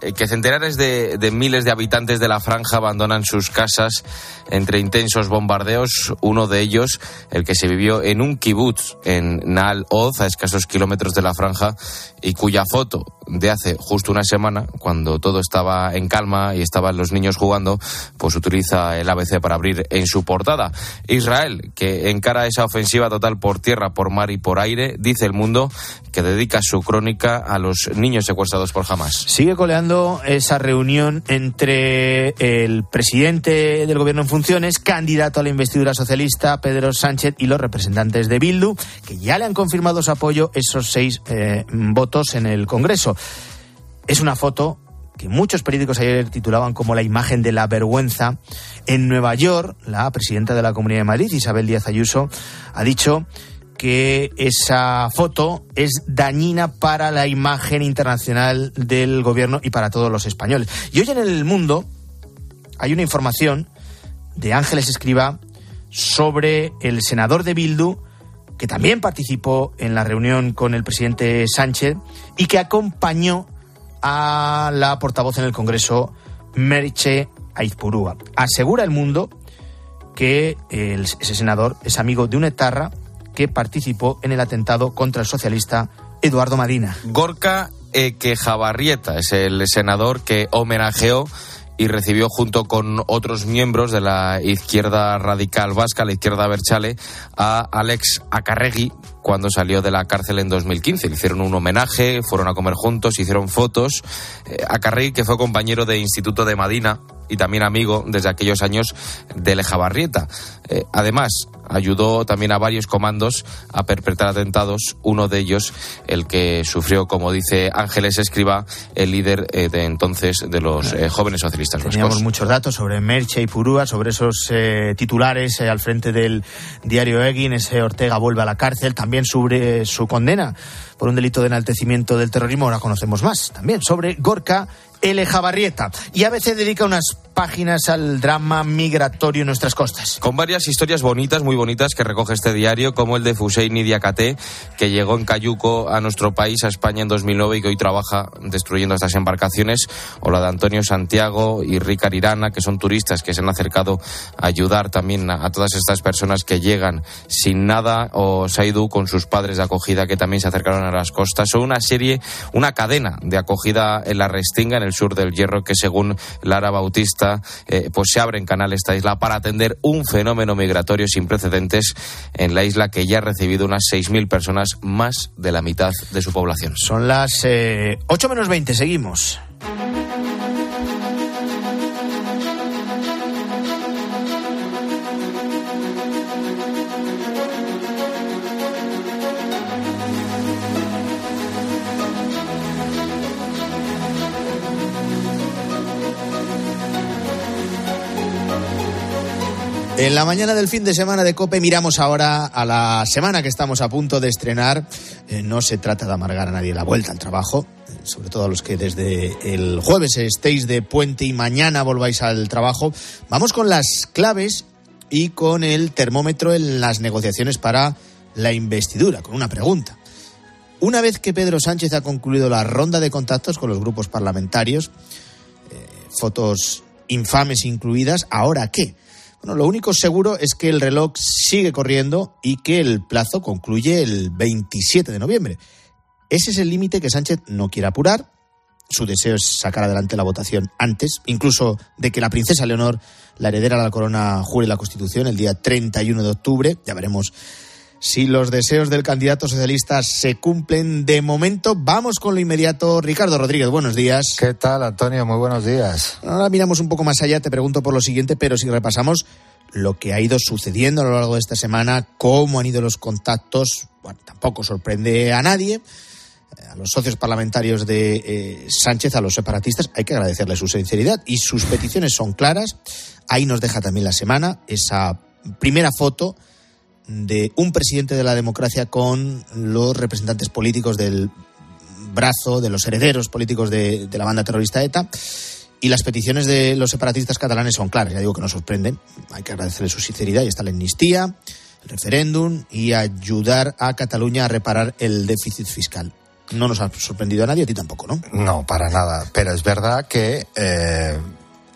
que centenares de, de, miles de habitantes de la franja abandonan sus casas entre intensos bombardeos. Uno de ellos, el que se vivió en un kibutz en Naal Oz, a escasos kilómetros de la franja, y cuya foto de hace justo una semana, cuando todo estaba en calma y estaban los niños jugando, pues utiliza el ABC para abrir en su portada. Israel, que encara esa ofensiva total por tierra, por mar y por aire, dice el mundo que dedica su crónica a los niños secuestrados por Hamas. Sigue coleando esa reunión entre el presidente del gobierno en funciones, candidato a la investidura socialista, Pedro Sánchez, y los representantes de Bildu, que ya le han confirmado su apoyo esos seis eh, votos en el Congreso. Es una foto que muchos periódicos ayer titulaban como la imagen de la vergüenza. En Nueva York, la presidenta de la Comunidad de Madrid, Isabel Díaz Ayuso, ha dicho que esa foto es dañina para la imagen internacional del gobierno y para todos los españoles. Y hoy en el mundo hay una información de Ángeles Escriba sobre el senador de Bildu que también participó en la reunión con el presidente Sánchez y que acompañó a la portavoz en el Congreso, Merche Aizpurúa. Asegura el mundo que el, ese senador es amigo de un etarra que participó en el atentado contra el socialista Eduardo Madina. Gorka Ekejabarrieta es el senador que homenajeó y recibió junto con otros miembros de la izquierda radical vasca, la izquierda Berchale, a Alex Acarregui cuando salió de la cárcel en 2015. Le hicieron un homenaje, fueron a comer juntos, hicieron fotos. Eh, Acarregui, que fue compañero de Instituto de Madina y también amigo desde aquellos años de Lejabarrieta. Eh, además, ayudó también a varios comandos a perpetrar atentados, uno de ellos el que sufrió, como dice Ángeles Escriba, el líder eh, de entonces de los eh, jóvenes socialistas Teníamos vascos. muchos datos sobre Merche y Purúa, sobre esos titulares al frente del diario Egin, ese Ortega vuelve a la cárcel, también sobre su condena por un delito de enaltecimiento del terrorismo, ahora conocemos más, también sobre Gorka L. Jabarrieta. Y a veces dedica unas páginas al drama migratorio en nuestras costas. Con varias historias bonitas, muy bonitas, que recoge este diario, como el de Fuseini Diakate, que llegó en Cayuco a nuestro país, a España, en 2009 y que hoy trabaja destruyendo estas embarcaciones. O la de Antonio Santiago y Ricard Irana, que son turistas que se han acercado a ayudar también a, a todas estas personas que llegan sin nada. O Saidu con sus padres de acogida que también se acercaron a las costas. Son una serie, una cadena de acogida en la Restinga, en el sur del Hierro, que según Lara Bautista, eh, pues se abre en canal esta isla para atender un fenómeno migratorio sin precedentes en la isla que ya ha recibido unas 6.000 personas, más de la mitad de su población. Son las eh, 8 menos 20, seguimos. En la mañana del fin de semana de Cope miramos ahora a la semana que estamos a punto de estrenar. Eh, no se trata de amargar a nadie la vuelta al trabajo, sobre todo a los que desde el jueves estéis de puente y mañana volváis al trabajo. Vamos con las claves y con el termómetro en las negociaciones para la investidura, con una pregunta. Una vez que Pedro Sánchez ha concluido la ronda de contactos con los grupos parlamentarios, eh, fotos infames incluidas, ¿ahora qué? Bueno, lo único seguro es que el reloj sigue corriendo y que el plazo concluye el 27 de noviembre. Ese es el límite que Sánchez no quiere apurar. Su deseo es sacar adelante la votación antes, incluso de que la princesa Leonor, la heredera de la corona, jure la Constitución el día 31 de octubre. Ya veremos si los deseos del candidato socialista se cumplen de momento. Vamos con lo inmediato. Ricardo Rodríguez, buenos días. ¿Qué tal, Antonio? Muy buenos días. Ahora miramos un poco más allá, te pregunto por lo siguiente, pero si repasamos lo que ha ido sucediendo a lo largo de esta semana, cómo han ido los contactos, bueno, tampoco sorprende a nadie. Eh, a los socios parlamentarios de eh, Sánchez, a los separatistas, hay que agradecerle su sinceridad y sus peticiones son claras. Ahí nos deja también la semana esa primera foto de un presidente de la democracia con los representantes políticos del brazo, de los herederos políticos de, la banda terrorista ETA. Y las peticiones de los separatistas catalanes son claras, ya digo que no sorprenden. Hay que agradecerle su sinceridad y está la amnistía, el referéndum y ayudar a Cataluña a reparar el déficit fiscal. No nos ha sorprendido a nadie, a ti tampoco, ¿no? No, para nada. Pero es verdad que eh,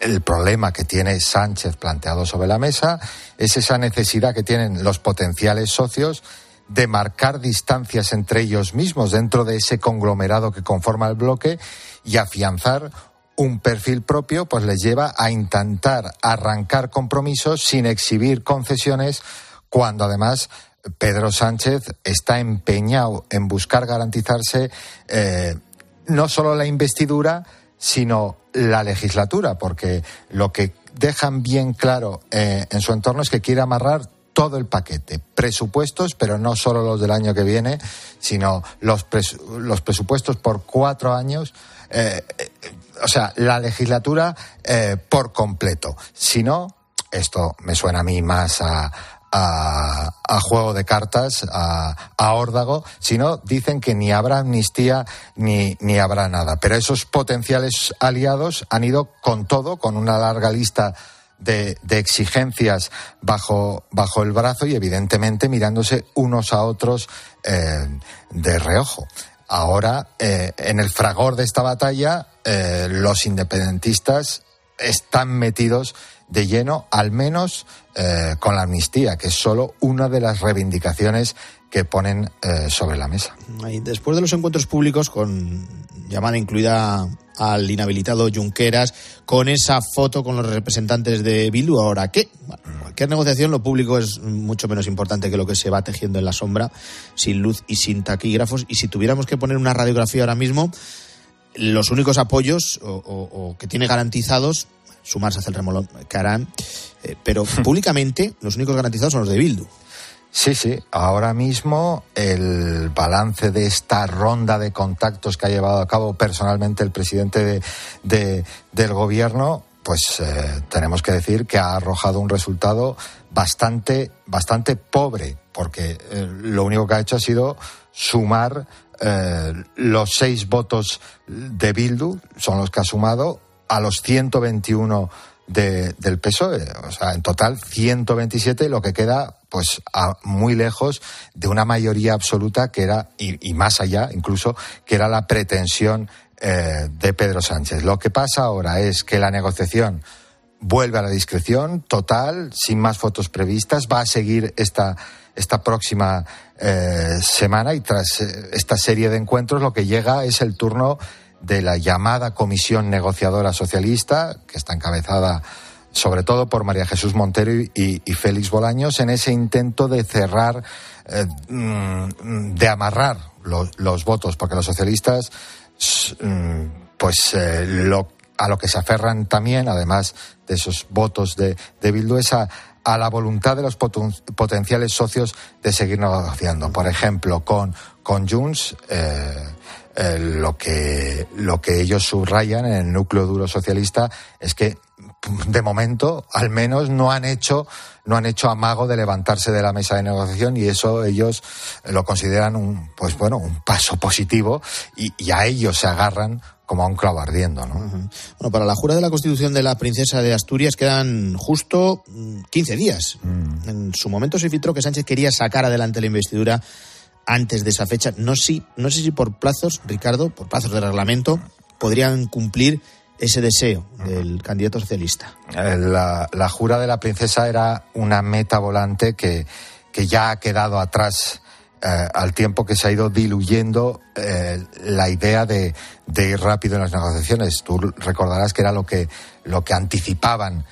el problema que tiene Sánchez planteado sobre la mesa es esa necesidad que tienen los potenciales socios de marcar distancias entre ellos mismos dentro de ese conglomerado que conforma el bloque y afianzar un perfil propio, pues les lleva a intentar arrancar compromisos sin exhibir concesiones cuando además Pedro Sánchez está empeñado en buscar garantizarse eh, no solo la investidura, sino la legislatura, porque lo que dejan bien claro eh, en su entorno es que quiere amarrar todo el paquete, presupuestos, pero no solo los del año que viene, sino los, los presupuestos por cuatro años, eh, o sea, la legislatura eh, por completo. Si no, esto me suena a mí más a, a, juego de cartas, a, a órdago, sino dicen que ni habrá amnistía ni, ni habrá nada. Pero esos potenciales aliados han ido con todo, con una larga lista de, de, exigencias bajo, bajo el brazo y evidentemente mirándose unos a otros eh, de reojo. Ahora, eh, en el fragor de esta batalla, eh, los independentistas están metidos de lleno, al menos eh, con la amnistía, que es solo una de las reivindicaciones que ponen eh, sobre la mesa. Y después de los encuentros públicos, con llamada incluida al inhabilitado Junqueras, con esa foto con los representantes de Bildu, ¿ahora qué? Cualquier negociación, lo público es mucho menos importante que lo que se va tejiendo en la sombra, sin luz y sin taquígrafos. Y si tuviéramos que poner una radiografía ahora mismo, los únicos apoyos o que tiene garantizados sumarse hacia el remolón que harán, eh, pero (laughs) públicamente los únicos garantizados son los de Bildu. Sí, sí. Ahora mismo el balance de esta ronda de contactos que ha llevado a cabo personalmente el presidente de, de, del gobierno, pues eh, tenemos que decir que ha arrojado un resultado bastante, bastante pobre, porque eh, lo único que ha hecho ha sido sumar eh, los seis votos de Bildu, son los que ha sumado, a los 121 de, del PSOE. O sea, en total 127, lo que queda pues a, muy lejos de una mayoría absoluta que era, y, más allá incluso, que era la pretensión eh, de Pedro Sánchez. Lo que pasa ahora es que la negociación vuelve a la discreción total, sin más fotos previstas, va a seguir esta, esta próxima eh, semana y tras eh, esta serie de encuentros lo que llega es el turno de la llamada Comisión Negociadora Socialista, que está encabezada sobre todo por María Jesús Montero y, Félix Bolaños, en ese intento de cerrar, eh, mm, de amarrar los, votos, porque los socialistas, mm, pues eh, a lo que se aferran también, además de esos votos de, de Bildu, es a, la voluntad de los potenciales socios de seguir negociando. Por ejemplo, con, con Junts, eh, lo, que, lo que ellos subrayan en el núcleo duro socialista es que de momento, al menos, no han hecho, no han hecho amago de levantarse de la mesa de negociación y eso ellos lo consideran un, pues bueno, un paso positivo y, a ellos se agarran como a un clavo ardiendo, ¿no? Bueno, para la jura de la Constitución de la Princesa de Asturias quedan justo 15 mm, días. Mm. En su momento se filtró que Sánchez quería sacar adelante la investidura antes de esa fecha. No, no sé si por plazos, Ricardo, por plazos de reglamento, podrían cumplir ese deseo del candidato socialista. Eh, la, jura de la princesa era una meta volante que, que ya ha quedado atrás eh, al tiempo que se ha ido diluyendo eh, la idea de, de, ir rápido en las negociaciones. Tú recordarás que era lo que, lo que anticipaban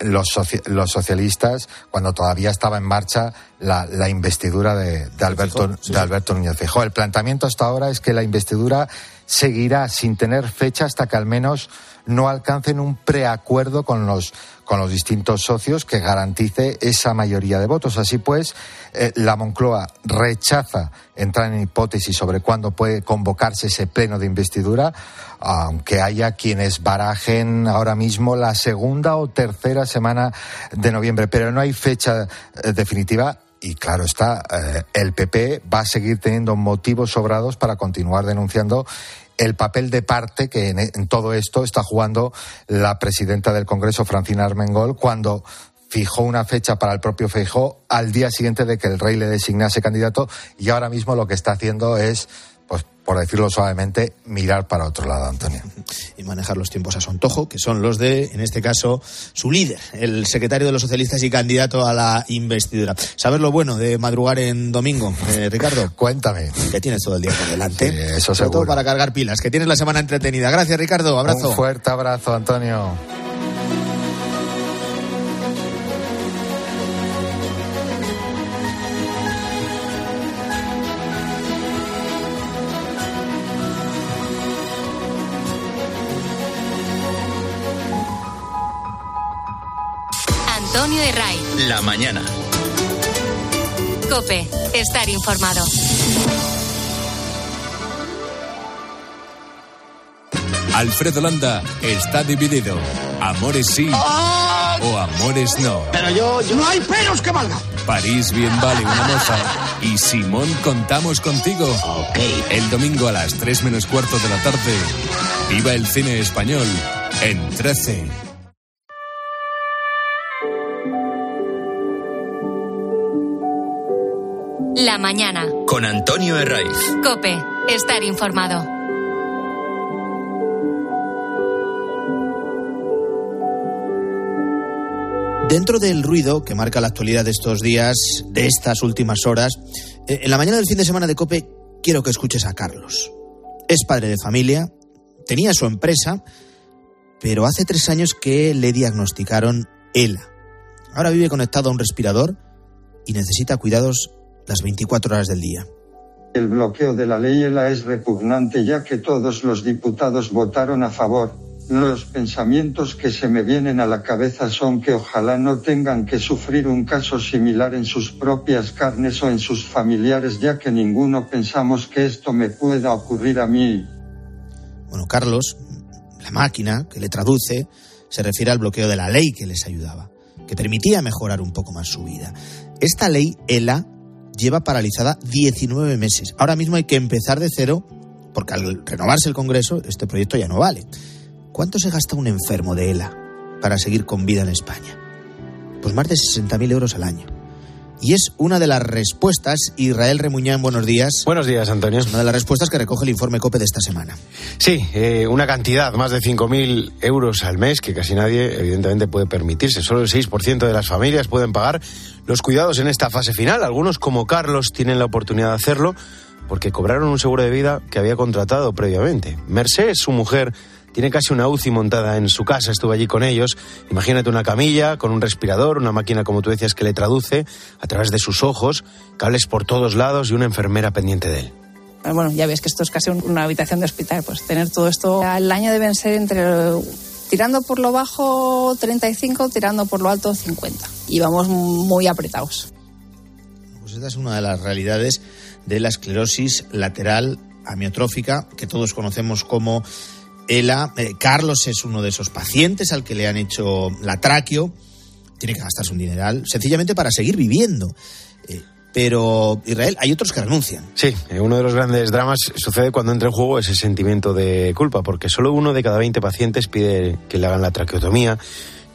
los, los, socialistas cuando todavía estaba en marcha la, la investidura de, de Alberto, de Alberto Núñez Feijóo. El planteamiento hasta ahora es que la investidura seguirá sin tener fecha hasta que al menos no alcancen un preacuerdo con los, con los distintos socios que garantice esa mayoría de votos. Así pues, eh, la Moncloa rechaza entrar en hipótesis sobre cuándo puede convocarse ese pleno de investidura, aunque haya quienes barajen ahora mismo la segunda o tercera semana de noviembre. Pero no hay fecha eh, definitiva y claro está, eh, el PP va a seguir teniendo motivos sobrados para continuar denunciando el papel de parte que en, todo esto está jugando la presidenta del Congreso, Francina Armengol, cuando fijó una fecha para el propio Feijó al día siguiente de que el rey le designase candidato y ahora mismo lo que está haciendo es pues por decirlo suavemente, mirar para otro lado, Antonio. Manejar los tiempos a su antojo, que son los de, en este caso, su líder, el secretario de los socialistas y candidato a la investidura. ¿Sabes lo bueno de madrugar en domingo, eh, Ricardo? Cuéntame. Que tienes todo el día por delante. Sí, eso Sobre todo para cargar pilas, que tienes la semana entretenida. Gracias, Ricardo. Abrazo. Un fuerte abrazo. Antonio La mañana. Cope, estar informado. Alfredo Landa está dividido. Amores sí o amores no. Pero yo, No hay pelos que valga. París bien vale una moza. Y Simón contamos contigo. Ok. El domingo a las 3 menos cuarto de la tarde. Viva el cine español en 13. La mañana. Con Antonio Herraiz. Cope, estar informado. Dentro del ruido que marca la actualidad de estos días, de estas últimas horas, eh, en la mañana del fin de semana de Cope quiero que escuches a Carlos. Es padre de familia, tenía su empresa, pero hace tres años que le diagnosticaron ELA. Ahora vive conectado a un respirador y necesita cuidados las 24 horas del día. El bloqueo de la ley ELA es repugnante ya que todos los diputados votaron a favor. Los pensamientos que se me vienen a la cabeza son que ojalá no tengan que sufrir un caso similar en sus propias carnes o en sus familiares, ya que ninguno pensamos que esto me pueda ocurrir a mí. Bueno, Carlos, la máquina que le traduce, se refiere al bloqueo de la ley que les ayudaba, que permitía mejorar un poco más su vida. Esta ley ELA lleva paralizada 19 meses. Ahora mismo hay que empezar de cero porque al renovarse el Congreso este proyecto ya no vale. ¿Cuánto se gasta un enfermo de ELA para seguir con vida en España? Pues más de 60.000 euros al año. Y es una de las respuestas, Israel Remuñán, buenos días. Buenos días, Antonio. Es una de las respuestas que recoge el informe COPE de esta semana. Sí, eh, una cantidad, más de 5.000 euros al mes, que casi nadie, evidentemente, puede permitirse. Solo el 6% de las familias pueden pagar los cuidados en esta fase final. Algunos, como Carlos, tienen la oportunidad de hacerlo porque cobraron un seguro de vida que había contratado previamente. Mercedes, su mujer, tiene casi una UCI montada en su casa, estuve allí con ellos. Imagínate una camilla con un respirador, una máquina, como tú decías, que le traduce a través de sus ojos, cables por todos lados y una enfermera pendiente de él. Bueno, ya ves que esto es casi una habitación de hospital, pues tener todo esto al año deben ser entre tirando por lo bajo 35, tirando por lo alto 50. Y vamos muy apretados. Pues esta es una de las realidades de la esclerosis lateral amiotrófica que todos conocemos como ELA. Eh, Carlos es uno de esos pacientes al que le han hecho la traqueo. Tiene que gastarse un dineral sencillamente para seguir viviendo. Eh, pero, Israel, hay otros que renuncian. Sí, eh, uno de los grandes dramas sucede cuando entra en juego ese sentimiento de culpa, porque solo uno de cada 20 pacientes pide que le hagan la traqueotomía.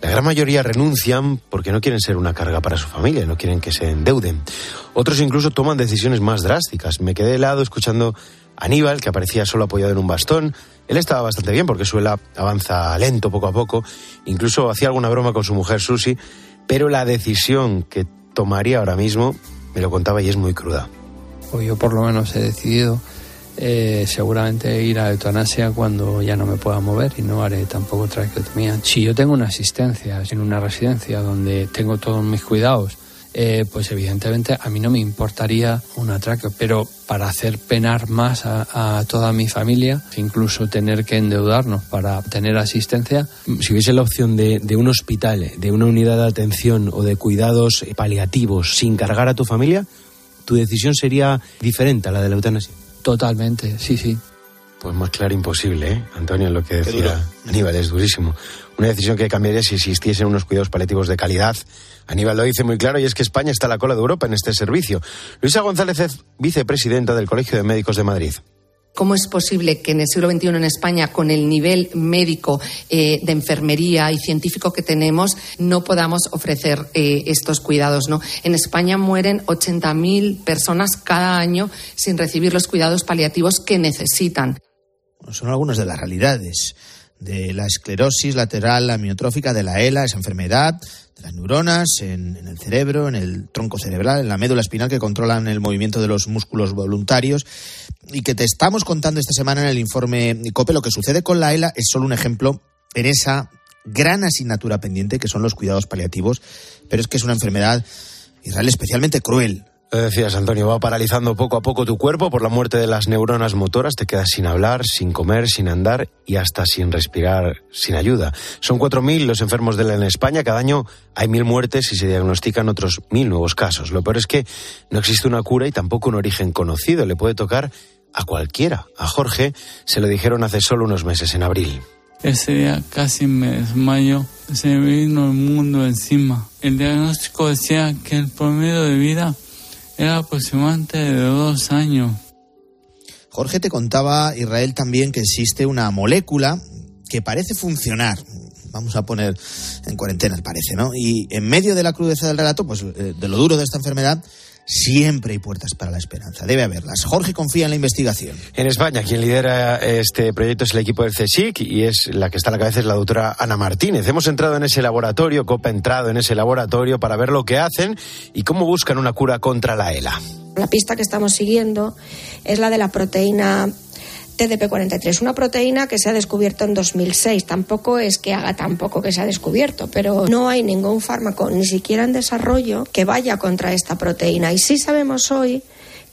La gran mayoría renuncian porque no quieren ser una carga para su familia, no quieren que se endeuden. Otros incluso toman decisiones más drásticas. Me quedé helado escuchando a Aníbal, que aparecía solo apoyado en un bastón. Él estaba bastante bien porque su ELA avanza lento poco a poco. Incluso hacía alguna broma con su mujer Susi. Pero la decisión que tomaría ahora mismo me lo contaba y es muy cruda. Pues yo por lo menos he decidido eh, seguramente ir a eutanasia cuando ya no me pueda mover y no haré tampoco traqueotomía. Si yo tengo una asistencia en una residencia donde tengo todos mis cuidados, eh, pues evidentemente a mí no me importaría una traqueo, pero para hacer penar más a, a, toda mi familia, incluso tener que endeudarnos para tener asistencia. Si hubiese la opción de, de un hospital, de una unidad de atención o de cuidados paliativos sin cargar a tu familia, tu decisión sería diferente a la de la eutanasia. Totalmente, sí, sí. Pues más claro imposible, ¿eh? Antonio, lo que decía Aníbal es durísimo. Una decisión que cambiaría si existiesen unos cuidados paliativos de calidad. Aníbal lo dice muy claro y es que España está a la cola de Europa en este servicio. Luisa González es vicepresidenta del Colegio de Médicos de Madrid. ¿Cómo es posible que en el siglo XXI en España, con el nivel médico, eh, de enfermería y científico que tenemos, no podamos ofrecer eh, estos cuidados? ¿no? En España mueren 80.000 personas cada año sin recibir los cuidados paliativos que necesitan. Son algunas de las realidades de la esclerosis lateral amiotrófica de la ELA, esa enfermedad de las neuronas en, el cerebro, en el tronco cerebral, en la médula espinal que controlan el movimiento de los músculos voluntarios y que te estamos contando esta semana en el informe COPE. Lo que sucede con la ELA es solo un ejemplo en esa gran asignatura pendiente que son los cuidados paliativos, pero es que es una enfermedad Israel especialmente cruel, lo decías, Antonio, va paralizando poco a poco tu cuerpo por la muerte de las neuronas motoras, te quedas sin hablar, sin comer, sin andar y hasta sin respirar, sin ayuda. Son 4.000 los enfermos de la en España, cada año hay mil muertes y se diagnostican otros mil nuevos casos. Lo peor es que no existe una cura y tampoco un origen conocido, le puede tocar a cualquiera. A Jorge se lo dijeron hace solo unos meses, en abril. Ese día casi me desmayo, se me vino el mundo encima. El diagnóstico decía que el promedio de vida era aproximadamente de dos años. Jorge te contaba, Israel, también que existe una molécula que parece funcionar. Vamos a poner en cuarentena, parece, ¿no? Y en medio de la crudeza del relato, pues de lo duro de esta enfermedad, siempre hay puertas para la esperanza. Debe haberlas. Jorge confía en la investigación. En España, quien lidera este proyecto es el equipo del CSIC y es la que está a la cabeza es la doctora Ana Martínez. Hemos entrado en ese laboratorio, COPA ha entrado en ese laboratorio para ver lo que hacen y cómo buscan una cura contra la ELA. La pista que estamos siguiendo es la de la proteína TDP43, una proteína que se ha descubierto en 2006. Tampoco es que haga tan poco que se ha descubierto, pero no hay ningún fármaco, ni siquiera en desarrollo, que vaya contra esta proteína. Y sí sabemos hoy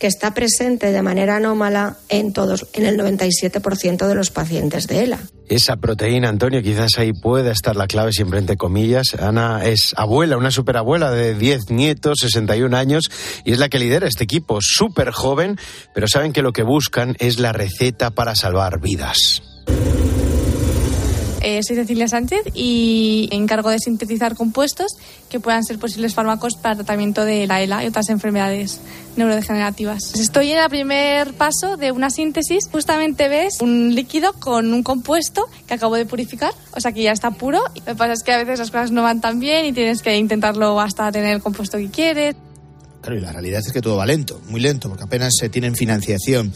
que está presente de manera anómala en todos, en el 97% de los pacientes de ELA. Esa proteína, Antonio, quizás ahí pueda estar la clave, siempre entre comillas. Ana es abuela, una superabuela de 10 nietos, 61 años, y es la que lidera este equipo, súper joven, pero saben que lo que buscan es la receta para salvar vidas. Eh, soy Cecilia Sánchez y encargo de sintetizar compuestos que puedan ser posibles fármacos para tratamiento de la ELA y otras enfermedades neurodegenerativas. Estoy en el primer paso de una síntesis. Justamente ves un líquido con un compuesto que acabo de purificar, o sea que ya está puro. Lo que pasa es que a veces las cosas no van tan bien y tienes que intentarlo hasta tener el compuesto que quieres. Claro, y la realidad es que todo va lento, muy lento, porque apenas se tienen financiación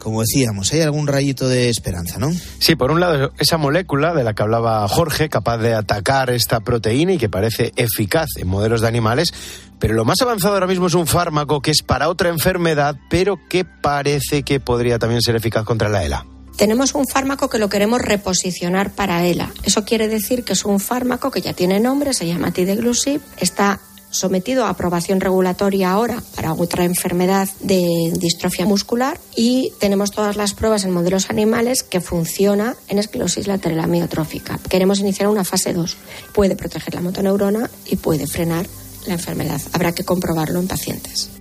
como decíamos, hay algún rayito de esperanza, ¿no? Sí, por un lado, esa molécula de la que hablaba Jorge, capaz de atacar esta proteína y que parece eficaz en modelos de animales, pero lo más avanzado ahora mismo es un fármaco que es para otra enfermedad, pero que parece que podría también ser eficaz contra la ELA. Tenemos un fármaco que lo queremos reposicionar para ELA. Eso quiere decir que es un fármaco que ya tiene nombre, se llama Tideglusib, está sometido a aprobación regulatoria ahora para otra enfermedad de distrofia muscular y tenemos todas las pruebas en modelos animales que funciona en esclerosis lateral amiotrófica. Queremos iniciar una fase 2. Puede proteger la motoneurona y puede frenar la enfermedad. Habrá que comprobarlo en pacientes.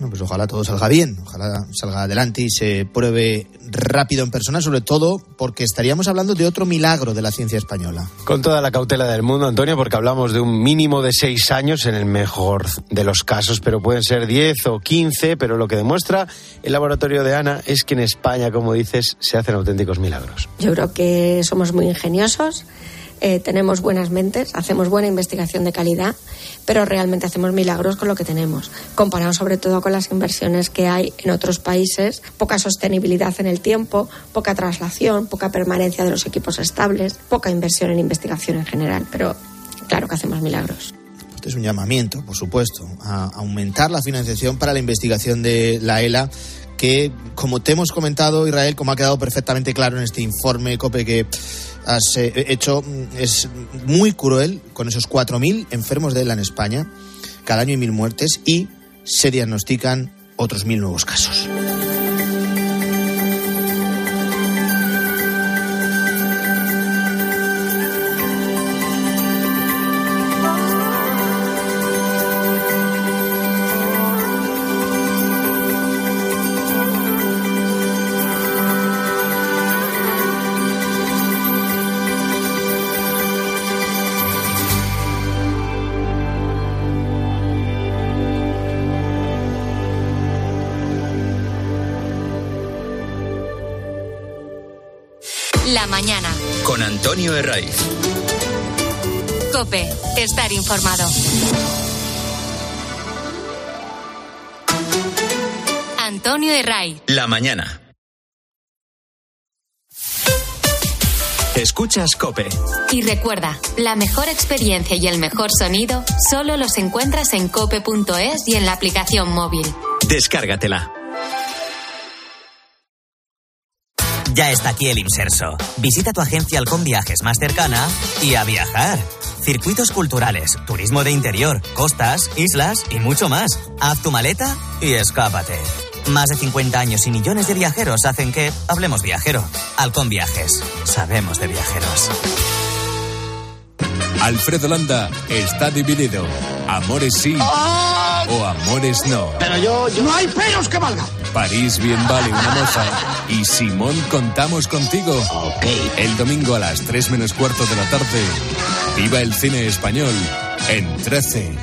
No, pues ojalá todo salga bien, ojalá salga adelante y se pruebe rápido en persona, sobre todo porque estaríamos hablando de otro milagro de la ciencia española. Con toda la cautela del mundo, Antonio, porque hablamos de un mínimo de seis años en el mejor de los casos, pero pueden ser diez o quince, pero lo que demuestra el laboratorio de Ana es que en España, como dices, se hacen auténticos milagros. Yo creo que somos muy ingeniosos. Eh, tenemos buenas mentes, hacemos buena investigación de calidad, pero realmente hacemos milagros con lo que tenemos, comparado sobre todo con las inversiones que hay en otros países, poca sostenibilidad en el tiempo, poca traslación, poca permanencia de los equipos estables, poca inversión en investigación en general, pero claro que hacemos milagros. Este es un llamamiento, por supuesto, a aumentar la financiación para la investigación de la ELA que, como te hemos comentado, Israel, como ha quedado perfectamente claro en este informe COPE que eh, hecho, es muy cruel con esos 4.000 enfermos de ELA en España. Cada año hay mil muertes y se diagnostican otros mil nuevos casos. Mañana. Con Antonio Herraiz. Cope, estar informado. Antonio Herraiz. La mañana. Escuchas Cope. Y recuerda, la mejor experiencia y el mejor sonido solo los encuentras en cope.es y en la aplicación móvil. Descárgatela. Ya está aquí el Inserso. Visita tu agencia Halcón Viajes más cercana y a viajar. Circuitos culturales, turismo de interior, costas, islas y mucho más. Haz tu maleta y escápate. Más de 50 años y millones de viajeros hacen que hablemos viajero. Halcón Viajes. Sabemos de viajeros. Alfredo Landa está dividido. Amores sí o amores no. Pero yo, yo... No hay peros que valga. París bien vale una moza. Y Simón contamos contigo. Ok. El domingo a las 3 menos cuarto de la tarde. Viva el cine español en 13.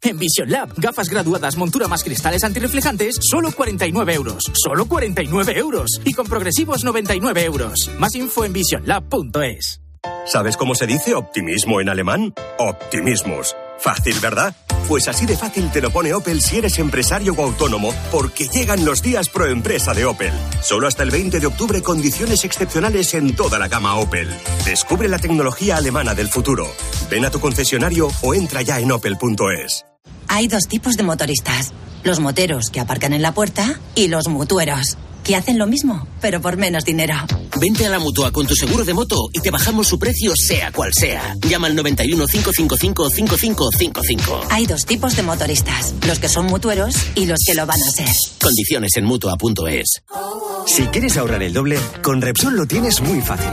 En Vision Lab, gafas graduadas, montura más cristales antirreflejantes, solo 49 euros. Solo 49 euros. Y con progresivos 99 euros. Más info en visionlab.es. ¿Sabes cómo se dice optimismo en alemán? Optimismus. Fácil, ¿verdad? Pues así de fácil te lo pone Opel si eres empresario o autónomo, porque llegan los días pro empresa de Opel. Solo hasta el 20 de octubre condiciones excepcionales en toda la gama Opel. Descubre la tecnología alemana del futuro. Ven a tu concesionario o entra ya en opel.es. Hay dos tipos de motoristas. Los moteros que aparcan en la puerta y los mutueros, que hacen lo mismo, pero por menos dinero. Vente a la mutua con tu seguro de moto y te bajamos su precio sea cual sea. Llama al 91 555 5555. Hay dos tipos de motoristas, los que son mutueros y los que lo van a ser. Condiciones en mutua.es. Si quieres ahorrar el doble, con Repsol lo tienes muy fácil.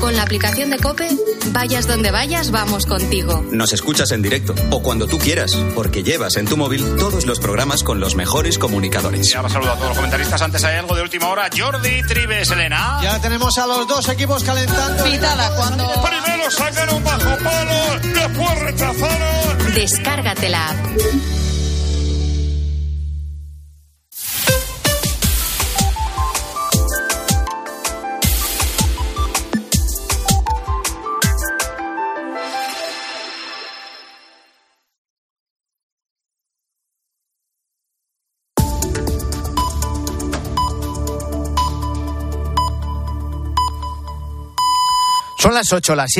Con la aplicación de Cope, vayas donde vayas, vamos contigo. Nos escuchas en directo o cuando tú quieras, porque llevas en tu móvil todos los programas con los mejores comunicadores. Ya saludo a todos los comentaristas. Antes hay algo de última hora. Jordi Tribes, Elena. Ya tenemos a los dos equipos calentando. Pitada cuando. Primero sacaron bajo palo, después rechazaron. Descárgate la app. Son las 8, las